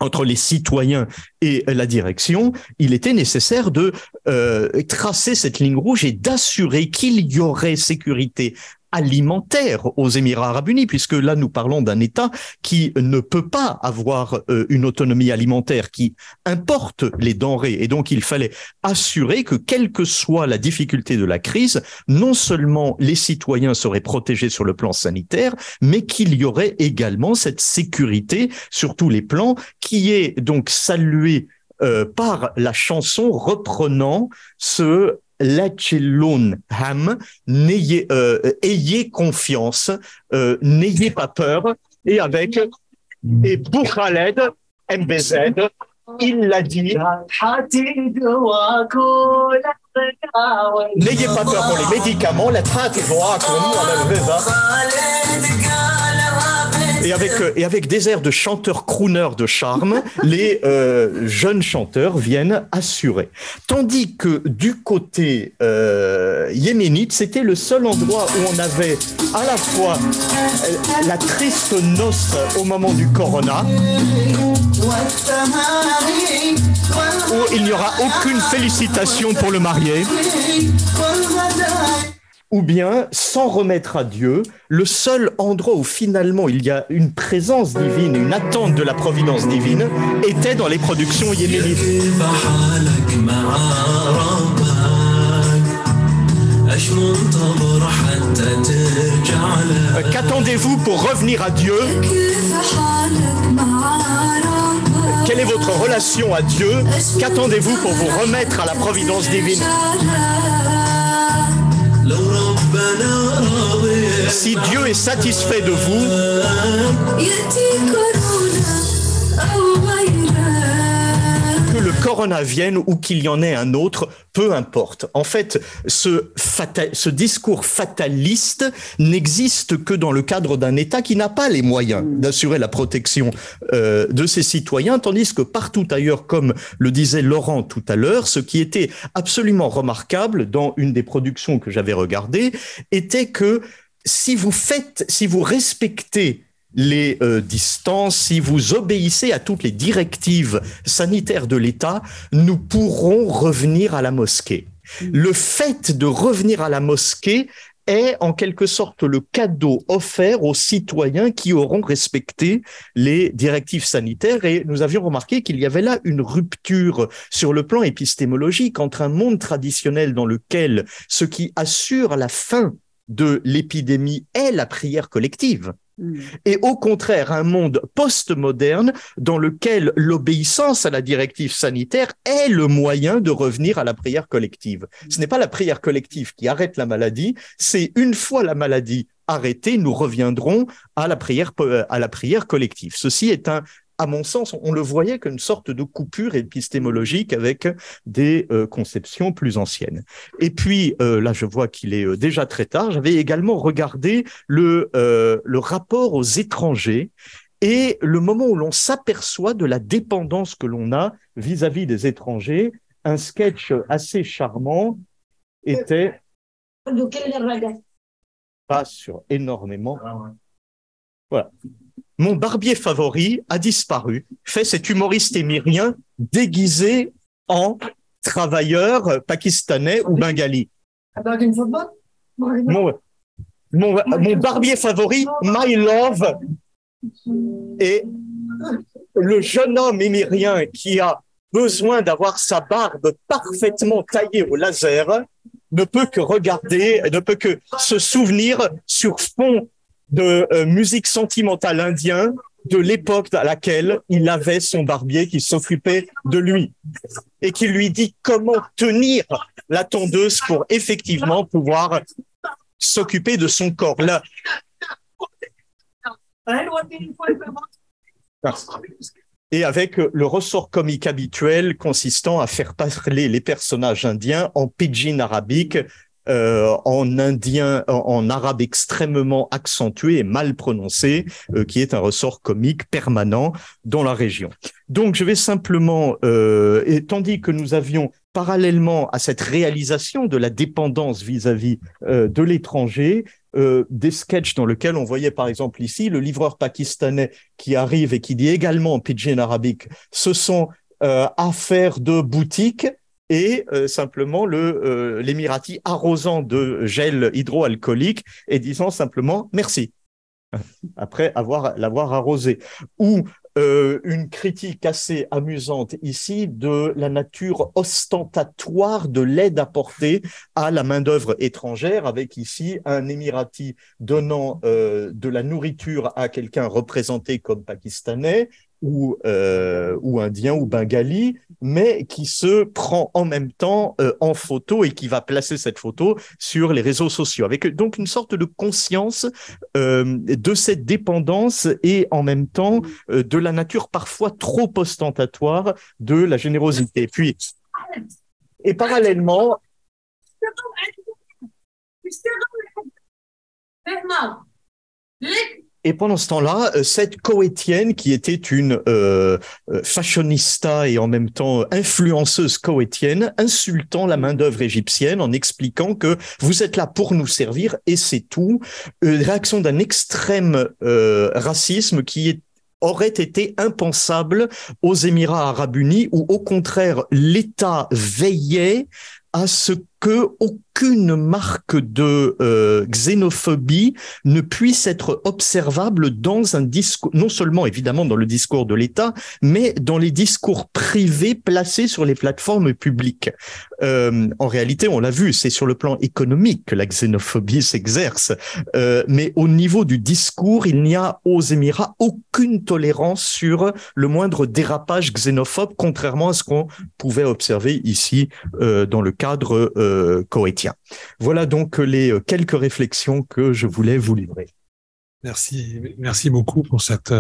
entre les citoyens et la direction, il était nécessaire de euh, tracer cette ligne rouge et d'assurer qu'il y aurait sécurité alimentaire aux Émirats arabes unis, puisque là nous parlons d'un État qui ne peut pas avoir euh, une autonomie alimentaire, qui importe les denrées. Et donc il fallait assurer que quelle que soit la difficulté de la crise, non seulement les citoyens seraient protégés sur le plan sanitaire, mais qu'il y aurait également cette sécurité sur tous les plans qui est donc saluée euh, par la chanson reprenant ce Lachilun ham, n'ayez, euh, ayez confiance, euh, n'ayez pas peur. Et avec, et pour Khaled, MBZ, il l'a dit. N'ayez pas peur pour les médicaments, la traite, et avec, euh, et avec des airs de chanteurs crooners de charme, les euh, jeunes chanteurs viennent assurer. Tandis que du côté euh, yéménite, c'était le seul endroit où on avait à la fois la triste noce au moment du corona, où il n'y aura aucune félicitation pour le marié ou bien sans remettre à Dieu, le seul endroit où finalement il y a une présence divine, une attente de la providence divine, était dans les productions yéménites. Euh, qu'attendez-vous pour revenir à Dieu? Quelle est votre relation à Dieu? Qu'attendez-vous pour vous remettre à la providence divine? Si Dieu est satisfait de vous, le corona vienne ou qu'il y en ait un autre, peu importe. En fait, ce, ce discours fataliste n'existe que dans le cadre d'un État qui n'a pas les moyens d'assurer la protection euh, de ses citoyens, tandis que partout ailleurs, comme le disait Laurent tout à l'heure, ce qui était absolument remarquable dans une des productions que j'avais regardées était que si vous faites, si vous respectez les euh, distances, si vous obéissez à toutes les directives sanitaires de l'État, nous pourrons revenir à la mosquée. Mm. Le fait de revenir à la mosquée est en quelque sorte le cadeau offert aux citoyens qui auront respecté les directives sanitaires. Et nous avions remarqué qu'il y avait là une rupture sur le plan épistémologique entre un monde traditionnel dans lequel ce qui assure la fin de l'épidémie est la prière collective. Mm. Et au contraire, un monde postmoderne dans lequel l'obéissance à la directive sanitaire est le moyen de revenir à la prière collective. Ce n'est pas la prière collective qui arrête la maladie, c'est une fois la maladie arrêtée, nous reviendrons à la prière, à la prière collective. Ceci est un à mon sens, on le voyait comme une sorte de coupure épistémologique avec des euh, conceptions plus anciennes. Et puis, euh, là, je vois qu'il est euh, déjà très tard, j'avais également regardé le, le rapport aux étrangers et le moment où l'on s'aperçoit de la dépendance que l'on a vis-à-vis des étrangers. Un sketch assez charmant était... Pas sur énormément. Ah voilà. Mon barbier favori a disparu, fait cet humoriste émirien déguisé en travailleur pakistanais ou bengali. Mon, mon, barbier favori, My Love, est le jeune homme émirien qui a besoin d'avoir sa barbe parfaitement taillée au laser ne peut que regarder, ne peut que se souvenir sur fond de euh, musique sentimentale indien de l'époque à laquelle il avait son barbier qui s'occupait de lui et qui lui dit comment tenir la tondeuse pour effectivement pouvoir s'occuper de son corps. Là. Et avec le ressort comique habituel consistant à faire parler les personnages indiens en pidgin arabique euh, en indien, en, arabe extrêmement accentué et mal prononcé, euh, qui est un ressort comique permanent dans la région. Donc, je vais simplement, euh, et tandis que nous avions parallèlement à cette réalisation de la dépendance vis-à-vis de l'étranger, des sketchs dans lesquels on voyait par exemple ici le livreur pakistanais qui arrive et qui dit également en pidgin arabique, ce sont affaires de boutique et euh, simplement le euh, l'émirati arrosant de gel hydroalcoolique et disant simplement merci. Après avoir l'avoir arrosé. Ou euh, une critique assez amusante ici de la nature ostentatoire de l'aide apportée à la main-d'œuvre étrangère, avec ici un Émirati donnant de la nourriture à quelqu'un représenté comme pakistanais, ou, euh, ou indien ou bengali, mais qui se prend en même temps euh, en photo et qui va placer cette photo sur les réseaux sociaux, avec donc une sorte de conscience euh, de cette dépendance et en même temps euh, de la nature parfois trop ostentatoire de la générosité. Puis, et parallèlement, et pendant ce temps-là, euh, cette coétienne, qui était une euh, euh, fashionista et en même temps influenceuse coétienne, insultant la main-d'œuvre égyptienne en expliquant que vous êtes là pour nous servir et c'est tout. Une réaction d'un extrême racisme qui aurait été impensable aux Émirats arabes unis où au contraire l'État veillait à ce que aucune marque de euh, xénophobie ne puisse être observable dans un discours, non seulement évidemment dans le discours de l'État, mais dans les discours privés placés sur les plateformes publiques. Euh, en réalité, on l'a vu, c'est sur le plan économique que la xénophobie s'exerce, euh, mais au niveau du discours, il n'y a aux Émirats aucune tolérance sur le moindre dérapage xénophobe, contrairement à ce qu'on pouvait observer ici dans le cadre euh, Voilà donc les quelques réflexions que je voulais vous livrer. Merci, merci beaucoup pour cette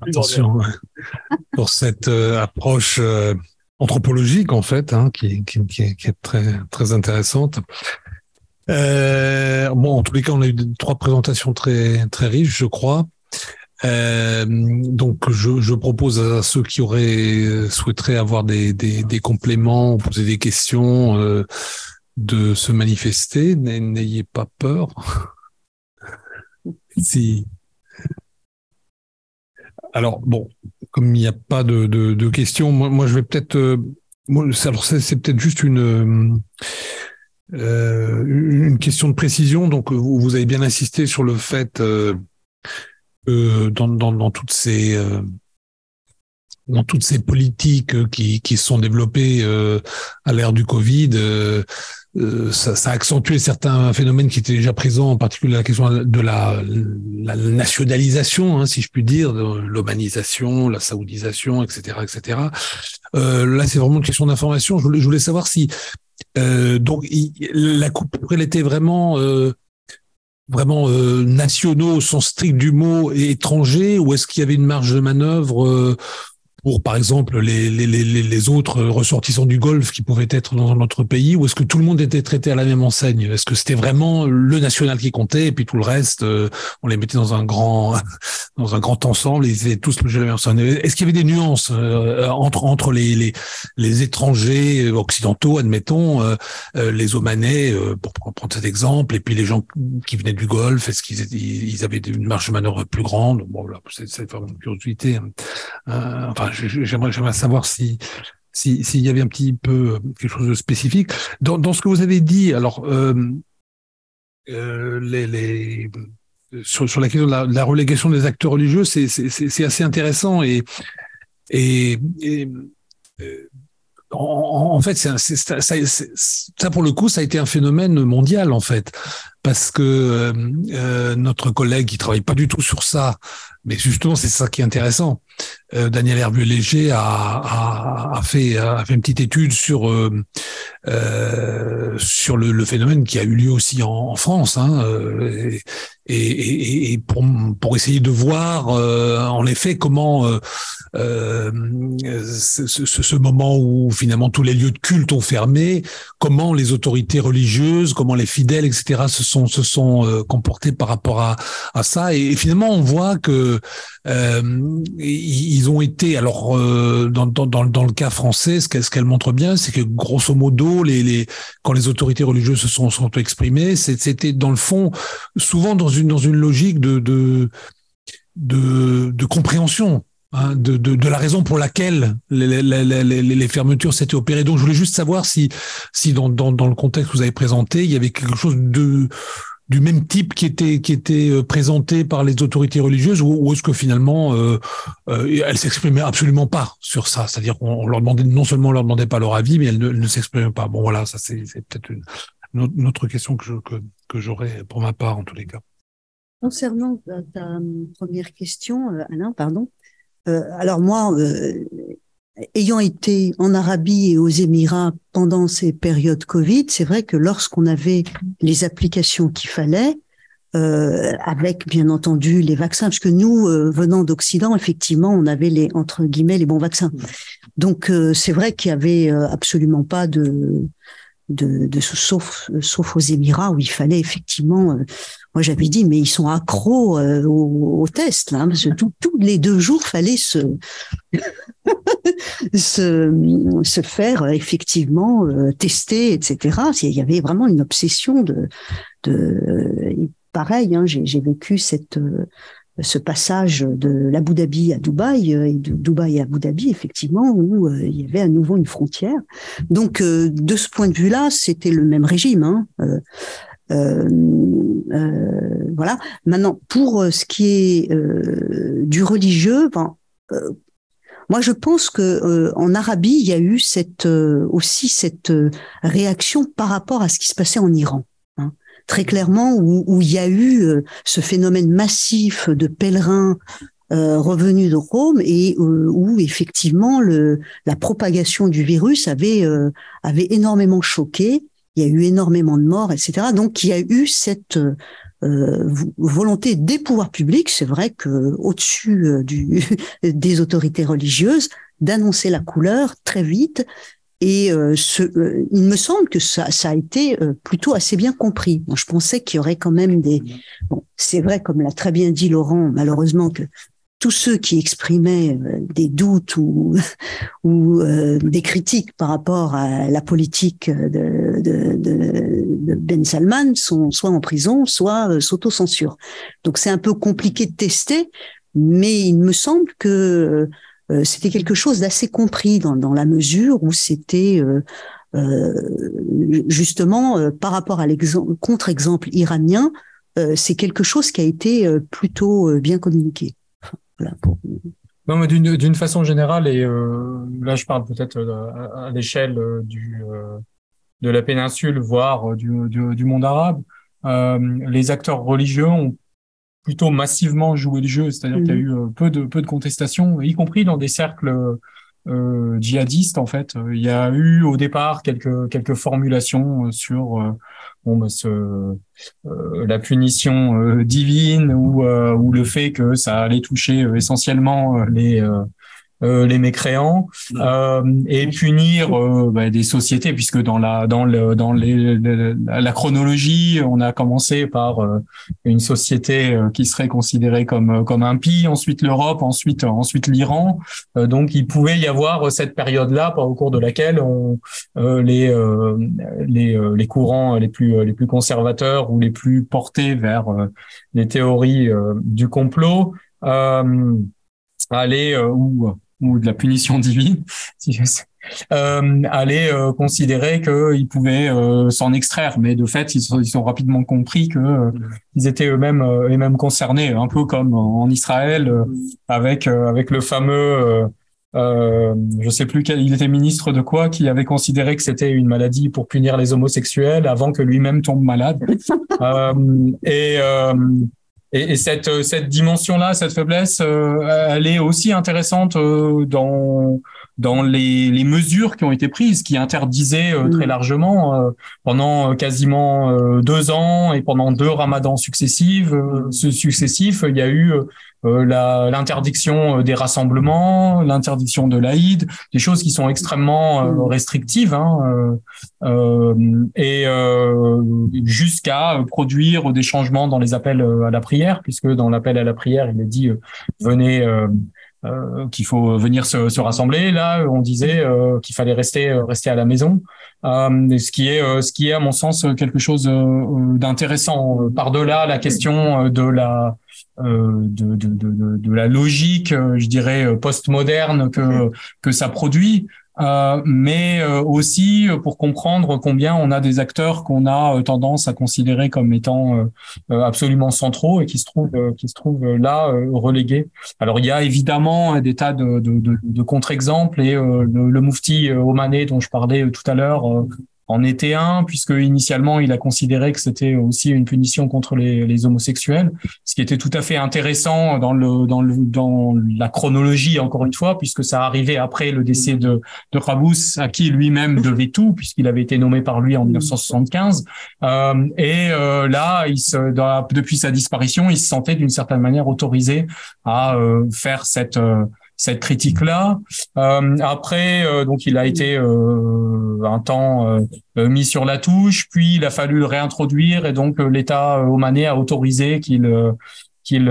Attention pour cette approche anthropologique en fait, hein, qui, qui, qui, est très très intéressante. Euh, bon, en tous les cas, on a eu trois présentations très très riches, je crois. Euh, donc, je, propose à ceux qui auraient souhaiteraient avoir des, des, des compléments poser des questions euh, de se manifester. N'ayez pas peur. Alors bon, comme il n'y a pas de, questions, moi, je vais peut-être. Euh, alors c'est peut-être juste une euh, question de précision. Donc, vous, avez bien insisté sur le fait euh, que dans, toutes ces euh, dans toutes ces politiques qui, qui sont développées à l'ère du Covid, ça, ça, a accentué certains phénomènes qui étaient déjà présents, en particulier la question de la, nationalisation, hein, si je puis dire, l'humanisation, la saoudisation, etc., etc. Euh, là, c'est vraiment une question d'information. Je voulais, savoir si euh, donc la coupe elle était vraiment euh, vraiment euh, nationaux au sens strict du mot et étrangers ou est-ce qu'il y avait une marge de manœuvre euh, pour, par exemple, les, les, les, les, autres ressortissants du Golfe qui pouvaient être dans notre pays, ou est-ce que tout le monde était traité à la même enseigne? Est-ce que c'était vraiment le national qui comptait, et puis tout le reste, euh, on les mettait dans un grand, dans un grand ensemble, ils étaient tous le même enseigne? Est-ce qu'il y avait des nuances euh, entre entre les, les, les étrangers occidentaux, admettons, euh, les Omanais, pour prendre cet exemple, et puis les gens qui venaient du Golfe, est-ce qu'ils ils avaient une marge de manœuvre plus grande? Bon, là, c'est vraiment une curiosité. Hein. enfin, j'aimerais, savoir si s'il y avait un petit peu quelque chose de spécifique. Dans, ce que vous avez dit. Alors, euh, euh, sur, la question de la, relégation des acteurs religieux, c'est, assez intéressant et euh, en, fait, ça, ça, pour le coup, ça a été un phénomène mondial en fait, parce que euh, euh notre collègue qui travaille pas du tout sur ça, mais justement c'est ça qui est intéressant, euh, Daniel Hervieux-Léger a, fait, une petite étude sur, euh, euh, sur le, phénomène qui a eu lieu aussi en, France, hein, et, pour, essayer de voir en effet comment ce, moment où finalement tous les lieux de culte ont fermé, comment les autorités religieuses, comment les fidèles, etc., se sont, se sont comportés par rapport à, à ça. Et, finalement, on voit que ils ont été, alors euh, dans, dans, dans, le cas français, ce qu'elle montre bien, c'est que grosso modo, les, les, quand les autorités religieuses se sont, sont exprimées, c'était dans le fond souvent dans une, dans une logique de, de, de, compréhension. Hein, de, de, de, la raison pour laquelle les, les, les, les fermetures s'étaient opérées. Donc, je voulais juste savoir si, si dans, dans, dans le contexte que vous avez présenté, il y avait quelque chose de du même type qui était qui était euh, présenté par les autorités religieuses ou, est-ce que finalement euh, euh, s'exprimaient absolument pas sur ça? C'est-à-dire qu'on leur demandait non seulement on leur demandait pas leur avis mais elles ne, ne s'exprimaient pas. Bon voilà ça c'est peut-être une, autre question que que, que j'aurais pour ma part en tous les cas. Concernant ta, ta première question euh, Alain pardon euh, alors moi ayant été en Arabie et aux Émirats pendant ces périodes Covid, c'est vrai que lorsqu'on avait les applications qu'il fallait, euh, avec bien entendu les vaccins, parce que nous, euh, venant d'Occident, effectivement, on avait les entre guillemets les bons vaccins. Donc euh, c'est vrai qu'il y avait euh, absolument pas de de, de sauf sauf aux Émirats où il fallait effectivement euh, moi j'avais dit mais ils sont accros euh, au, au, test là parce que tous les deux jours fallait se se, se faire effectivement euh, tester etc il y avait vraiment une obsession de de pareil hein, j'ai vécu cette ce passage de l'Abu Dhabi à Dubaï euh, et de Dubaï à Abu Dhabi, effectivement, où euh, il y avait à nouveau une frontière. Donc, euh, de ce point de vue-là, c'était le même régime. Hein. Euh, euh, voilà. Maintenant, pour ce qui est du religieux, ben, moi, je pense que en Arabie, il y a eu cette aussi cette réaction par rapport à ce qui se passait en Iran très clairement où, où il y a eu euh, ce phénomène massif de pèlerins euh, revenus de Rome et euh, où effectivement le, la propagation du virus avait euh, avait énormément choqué. Il y a eu énormément de morts, etc. Donc il y a eu cette volonté des pouvoirs publics, c'est vrai que au-dessus du, des autorités religieuses, d'annoncer la couleur très vite. Et ce, il me semble que ça, ça a été plutôt assez bien compris. Moi, je pensais qu'il y aurait quand même des. Bon, c'est vrai, comme l'a très bien dit Laurent, malheureusement que tous ceux qui exprimaient euh, des doutes ou, ou euh, des critiques par rapport à la politique de, de, de, Ben Salman sont soit en prison, soit euh, s'auto-censurent. Donc c'est un peu compliqué de tester, mais il me semble que c'était quelque chose d'assez compris dans, la mesure où c'était justement par rapport à l'exemple contre-exemple iranien, c'est quelque chose qui a été plutôt bien communiqué. Non, d'une façon générale, et euh, là je parle peut-être euh, à, l'échelle euh, de la péninsule, voire du, du, monde arabe, les acteurs religieux ont plutôt massivement joué le jeu, c'est-à-dire qu'il y a mhm. eu peu de peu de contestations, y compris dans des cercles euh, djihadistes en fait. Il y a eu au départ quelques quelques formulations sur bon, bah, ce, euh, la punition euh, divine ou, euh, ou le fait que ça allait toucher essentiellement les euh, les mécréants euh, et punir euh, bah, des sociétés puisque dans la dans le dans les, la chronologie on a commencé par une société qui serait considérée comme comme impie ensuite l'Europe ensuite ensuite l'Iran. Donc il pouvait y avoir cette période là au cours de laquelle on les les les courants les plus les plus conservateurs ou les plus portés vers les théories du complot aller ou ou de la punition divine, si euh, allaient euh, considérer qu'ils pouvaient euh, s'en extraire, mais de fait, ils sont, ils sont rapidement compris que euh, ils étaient eux-mêmes euh, eux-mêmes concernés, un peu comme en Israël avec avec le fameux euh, je sais plus quel, il était ministre de quoi, qui avait considéré que c'était une maladie pour punir les homosexuels avant que lui-même tombe malade. euh, et et, et cette, euh, cette dimension-là, cette faiblesse, euh, elle est aussi intéressante euh, dans dans les, les, mesures qui ont été prises, qui interdisaient très mm. largement pendant quasiment deux ans et pendant deux ramadans successifs, successifs, il y a eu l'interdiction des rassemblements, l'interdiction de l'Aïd, des choses qui sont extrêmement mm. restrictives, hein, et jusqu'à produire des changements dans les appels à la prière, puisque dans l'appel à la prière, il est dit venez euh, qu'il faut venir se, se, rassembler. Là, on disait euh, qu'il fallait rester rester à la maison, euh, ce qui est ce qui est à mon sens quelque chose d'intéressant par delà la question de la de, de, de, de, la logique, je dirais postmoderne que que ça produit. Euh, mais euh, aussi pour comprendre combien on a des acteurs qu'on a euh, tendance à considérer comme étant absolument centraux et qui se trouvent qui se trouvent là relégués. Alors il y a évidemment des tas de, de, de, de contre-exemples et le, le Moufti Omané dont je parlais tout à l'heure en était un, puisque initialement il a considéré que c'était aussi une punition contre les, homosexuels, ce qui était tout à fait intéressant dans le dans le dans la chronologie encore une fois, puisque ça arrivait après le décès de de Rabous, à qui lui-même devait tout, puisqu'il avait été nommé par lui en 1975. Euh, et euh, là, il se, depuis sa disparition, il se sentait d'une certaine manière autorisé à euh, faire cette euh, cette critique-là. Euh, après, euh, donc il a été euh, un temps mis sur la touche, puis il a fallu le réintroduire. Et donc l'État omanais a autorisé qu'il qu'il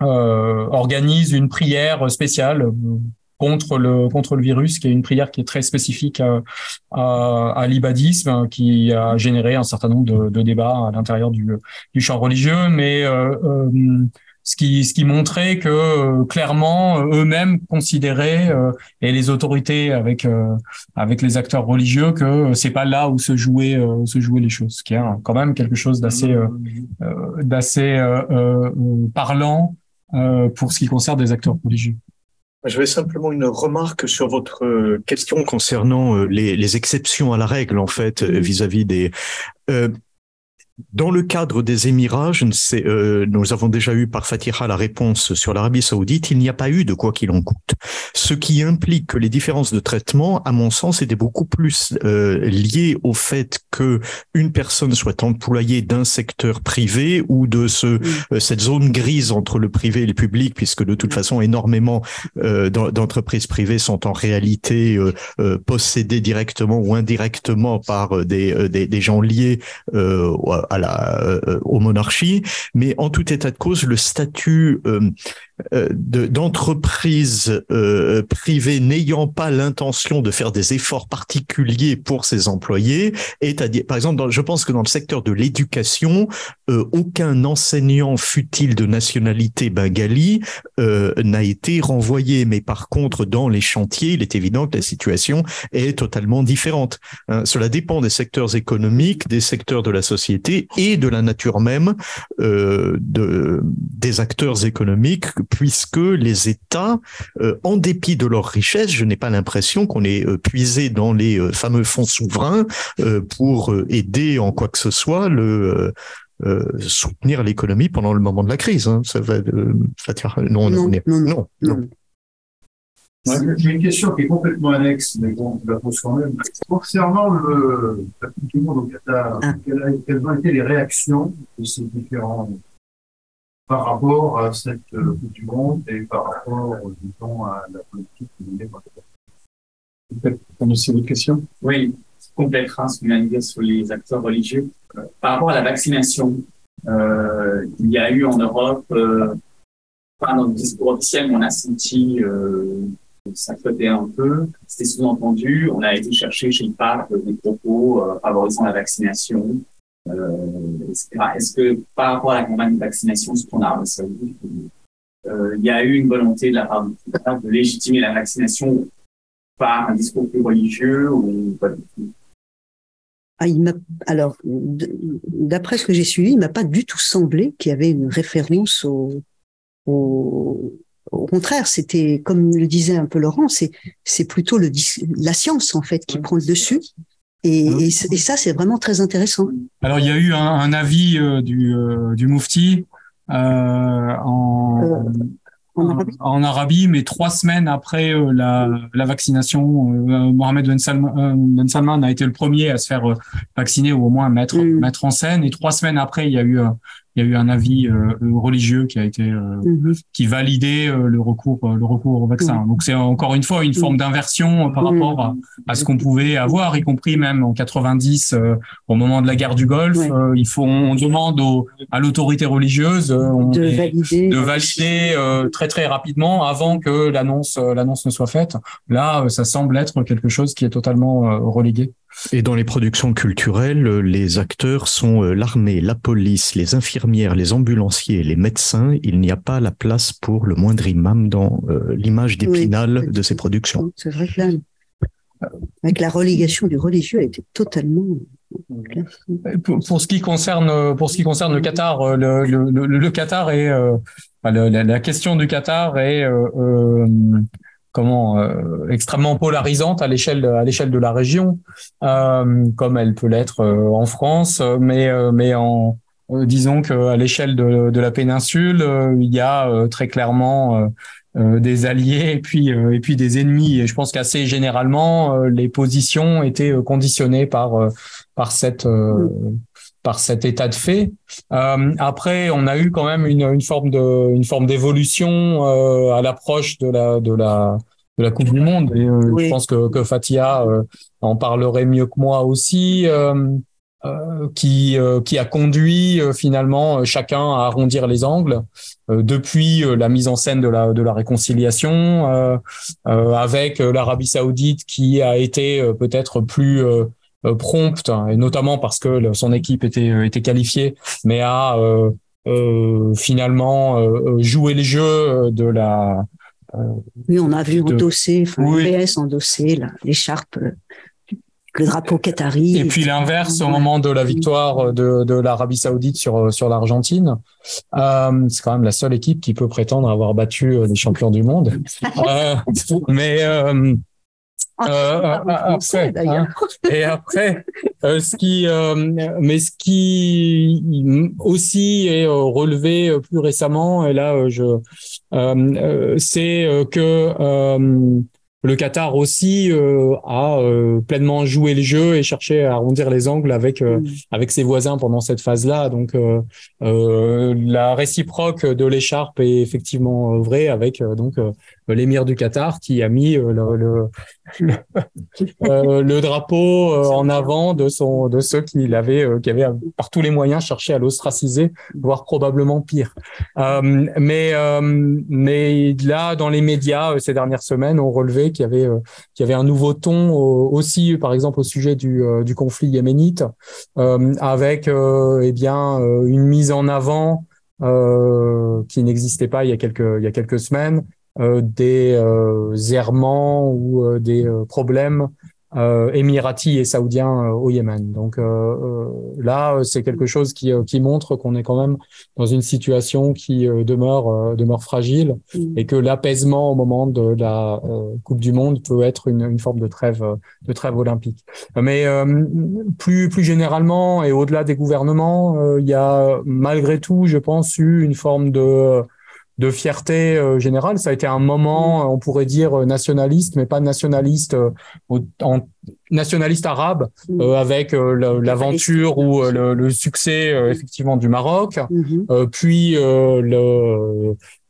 organise une prière spéciale contre le contre le virus, qui est une prière qui est très spécifique à, à, l'ibadisme, qui a généré un certain nombre de, de débats à l'intérieur du, du champ religieux, mais ce qui, ce qui montrait que euh, clairement euh, eux-mêmes considéraient euh, et les autorités avec avec les acteurs religieux que c'est pas là où se jouaient se jouaient les choses, ce qui est quand même quelque chose d'assez d'assez parlant pour ce qui concerne des acteurs religieux. Je vais simplement une remarque sur votre question concernant les, les exceptions à la règle en fait vis-à-vis des dans le cadre des Émirats, je ne sais, euh, nous avons déjà eu par Fatiha la réponse sur l'Arabie Saoudite. Il n'y a pas eu de quoi qu'il en coûte. ce qui implique que les différences de traitement, à mon sens, étaient beaucoup plus euh, liées au fait que une personne soit employée d'un secteur privé ou de ce euh, cette zone grise entre le privé et le public, puisque de toute façon énormément euh, d'entreprises privées sont en réalité possédées directement ou indirectement par des, des, des gens liés à la aux monarchies. Mais en tout état de cause, le statut euh, d'entreprises euh, privées n'ayant pas l'intention de faire des efforts particuliers pour ses employés dire par exemple je pense que dans le secteur de l'éducation euh, aucun enseignant fut-il de nationalité bengali n'a été renvoyé mais par contre dans les chantiers il est évident que la situation est totalement différente hein. cela dépend des secteurs économiques des secteurs de la société et de la nature même de des acteurs économiques puisque les États, euh, en dépit de leur richesse, je n'ai pas l'impression qu'on ait euh, puisé dans les euh, fameux fonds souverains pour aider en quoi que ce soit le soutenir l'économie pendant le moment de la crise. Hein. Ça va, non, non, non, non, J'ai une question qui est complètement annexe, mais bon, je la pose quand même. Concernant le, la Coupe du Monde au Qatar, ah. quelles ont été les réactions de ces différents par rapport à cette euh, Coupe du Monde et par rapport, disons, à la politique menée par Peut-être aussi votre question? Oui, de dire sur les acteurs religieux. Euh, par rapport à la vaccination, euh, il y a eu en Europe, euh, pas dans le discours officiel, mais on a senti euh, ça flottait un peu. C'était sous-entendu. On a été chercher chez le pape des propos euh, favorisant la vaccination. Euh, Est-ce que par rapport à la campagne de vaccination, ce qu'on a euh, il y a eu une volonté de la part du de légitimer la vaccination par un discours plus religieux ou pas du tout? Ah, il alors, d'après ce que j'ai suivi, il m'a pas du tout semblé qu'il y avait une référence au, au, au contraire, c'était, comme le disait un peu Laurent, c'est, c'est plutôt le, la science, en fait, qui prend le dessus. Et, et, ça, c'est vraiment très intéressant. Alors, il y a eu un, un avis euh, du, euh, du Mufti euh, en, en, Arabie. en, Arabie. mais trois semaines après la, la, vaccination, Mohamed Ben Salman, ben Salman, a été le premier à se faire vacciner ou au moins mettre, mm. mettre en scène. Et trois semaines après, il y a eu il y a eu un avis euh, religieux qui a été euh, mhm. qui validait euh, le recours le recours au vaccin. Donc c'est encore une fois une forme d'inversion par rapport à, ce qu'on pouvait avoir, y compris même en 90 au moment de la guerre du Golfe. il faut on demande à l'autorité religieuse de valider, de valider très très rapidement avant que l'annonce l'annonce ne soit faite. Là, ça semble être quelque chose qui est totalement relégué. Et dans les productions culturelles, les acteurs sont euh, l'armée, la police, les infirmières, les ambulanciers, les médecins. Il n'y a pas la place pour le moindre imam dans euh, l'image d'épinal de ces productions. C'est vrai que là, avec la relégation du religieux, elle était totalement pour, ce qui concerne pour ce qui concerne le Qatar, euh, le, le, le, Qatar est la, la, question du Qatar est euh, comment euh, extrêmement polarisante à l'échelle à l'échelle de la région, euh, comme elle peut l'être euh, en France, mais mais en disons qu'à l'échelle de, de, la péninsule, il y a très clairement des alliés et puis et puis des ennemis. Et je pense qu'assez généralement, les positions étaient conditionnées par par cette par cet état de fait. Euh, après, on a eu quand même une, une forme de une forme d'évolution euh, à l'approche de la de la de la Coupe du Monde. Et euh, je pense que, que Fatia euh, en parlerait mieux que moi aussi. Euh, qui qui a conduit finalement chacun à arrondir les angles depuis la mise en scène de la de la réconciliation avec l'Arabie Saoudite qui a été peut-être plus euh, prompte, et notamment parce que son équipe était, euh, était qualifiée, mais a euh, finalement joué les jeux de la. oui, on a vu endosser, enfin, oui. PS endosser l'écharpe le drapeau qatari. Et puis l'inverse au moment de la victoire de, de l'Arabie Saoudite sur sur l'Argentine, euh, c'est quand même la seule équipe qui peut prétendre avoir battu les champions du monde. euh, mais Euh, après, hein. et après, euh, ce qui, euh, mais ce qui aussi est euh, relevé euh, plus récemment, et là, euh, je, euh, euh, c'est euh, que euh, le Qatar aussi euh, a euh, pleinement joué le jeu et cherché à arrondir les angles avec euh, Mm. avec ses voisins pendant cette phase-là. Donc euh, euh, la réciproque de l'écharpe est effectivement vraie avec euh, donc euh, l'émir du Qatar qui a mis euh, le, le, le, euh, drapeau euh, en avant de son de ceux qui l'avaient euh, qui avaient euh, par tous les moyens cherché à l'ostraciser, voire probablement pire. Euh, mais euh, mais là dans les médias euh, ces dernières semaines on relevait qu'il y avait euh, qu'il y avait un nouveau ton euh, aussi par exemple au sujet du euh, du conflit yéménite euh, avec euh, eh bien euh, une mise en avant euh, qui n'existait pas il y a quelques il y a quelques semaines euh, des euh, errements ou euh, des euh, problèmes euh, émiratis et saoudiens euh, au Yémen. Donc euh, euh, là, euh, c'est quelque chose qui, euh, qui montre qu'on est quand même dans une situation qui euh, demeure euh, demeure fragile Mm. et que l'apaisement au moment de la euh, Coupe du Monde peut être une, une forme de trêve euh, de trêve olympique. Mais euh, plus plus généralement et au-delà des gouvernements, euh, il y a malgré tout, je pense, eu une forme de de fierté euh, générale. Ça a été un moment, on pourrait dire euh, nationaliste, mais pas nationaliste euh, en nationaliste arabe, Mm. euh, avec euh, l'aventure ou euh, le, le succès euh, effectivement du Maroc, Mhm. euh, puis euh, le,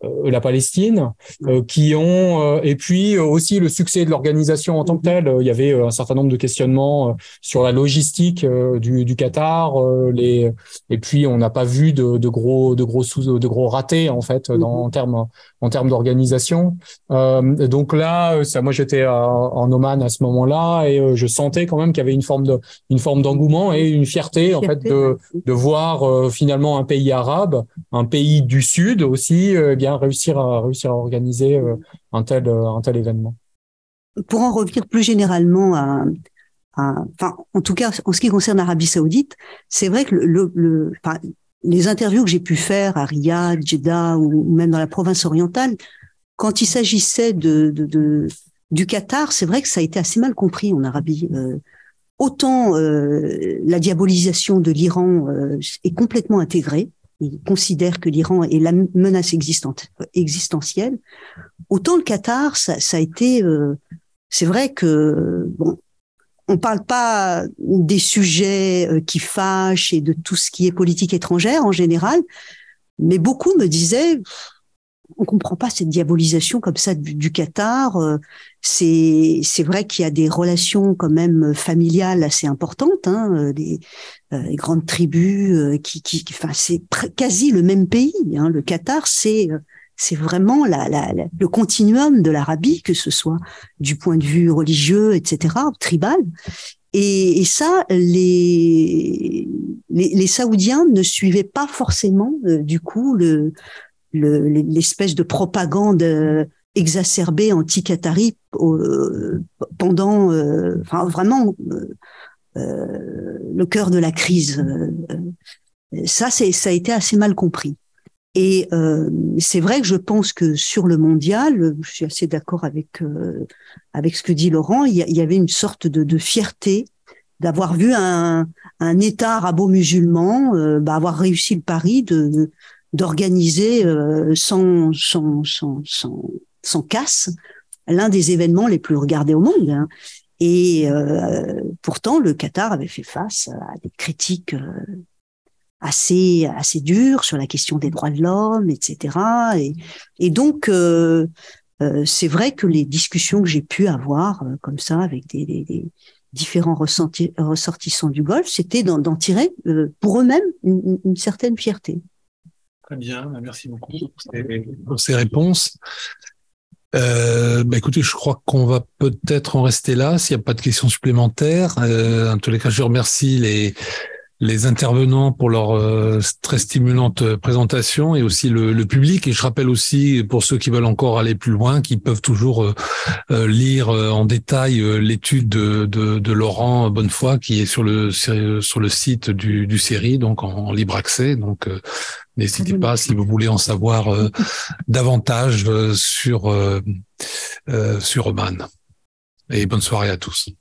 euh, la Palestine, euh, qui ont euh, et puis euh, aussi le succès de l'organisation en tant que telle. Euh, Il y avait un certain nombre de questionnements euh, sur la logistique euh, du, du Qatar, euh, les et puis on n'a pas vu de, de gros de gros sous de gros ratés en fait dans, en termes en termes d'organisation. Euh, donc là, euh, ça, moi j'étais à- en Oman à ce moment-là et euh, je sentais quand même qu'il y avait une forme de une forme d'engouement et une fierté en fait de voir euh, finalement un pays arabe, un pays du sud aussi, euh, eh bien réussir à réussir à organiser euh, un tel euh, un tel événement. Pour en revenir plus généralement à, à- enfin, en tout cas, en ce qui concerne l'Arabie Saoudite, c'est vrai que le, le, le- enfin, les interviews que j'ai pu faire à Riyad, Jeddah ou, même dans la province orientale, quand il s'agissait de, de, de- du Qatar, c'est vrai que ça a été assez mal compris en Arabie. Euh, autant euh, la diabolisation de l'Iran euh, est complètement intégrée, il considère que l'Iran est la menace existante, existentielle, autant le Qatar, ça, ça a été, euh, c'est vrai que bon, on parle pas des sujets euh, qui fâchent et de tout ce qui est politique étrangère en général, mais beaucoup me disaient on comprend pas cette diabolisation comme ça du, Qatar. euh, C'est c'est vrai qu'il y a des relations quand même familiales assez importantes, hein, euh, des, des grandes tribus qui, qui, enfin c'est quasi le même pays. Hein. Le Qatar, c'est c'est vraiment la, la, la- le continuum de l'Arabie, que ce soit du point de vue religieux, etc., tribal. Et, et ça, les, les, les Saoudiens ne suivaient pas forcément, euh, du coup, le, le- l'espèce de propagande euh, exacerbée anti-Qatari euh, pendant, euh, enfin vraiment euh, euh, le cœur de la crise. Ça, c'est ça a été assez mal compris. Et euh, c'est vrai que je pense que sur le mondial, je suis assez d'accord avec euh, avec ce que dit Laurent. Il y, avait une sorte de, de fierté d'avoir vu un, un État arabo-musulman euh, bah, avoir réussi le pari de d'organiser euh, sans, sans, sans, sans, sans casse l'un des événements les plus regardés au monde. hein. Et euh, pourtant, le Qatar avait fait face à des critiques euh, assez assez dures sur la question des droits de l'homme, etc. Et, et donc, euh, euh, c'est vrai que les discussions que j'ai pu avoir euh, comme ça avec des, des, des différents ressortissants du Golfe, c'était d'en tirer pour eux-mêmes une, certaine fierté. Très bien, bah, merci beaucoup pour ces, pour ces réponses. Euh, bah, écoutez, je crois qu'on va peut-être en rester là s'il n'y a pas de questions supplémentaires. Euh, en tous les cas, je remercie les, les intervenants pour leur euh, très stimulante euh, présentation et aussi le, le public. Et je rappelle aussi pour ceux qui veulent encore aller plus loin, qu'ils peuvent toujours euh, euh, lire euh, en détail l'étude de, de, de Laurent Bonnefoy qui est sur le sur le site du, du série, donc en, libre accès. Donc euh, N'hésitez pas si vous voulez en savoir davantage sur sur Oman. et bonne soirée à tous.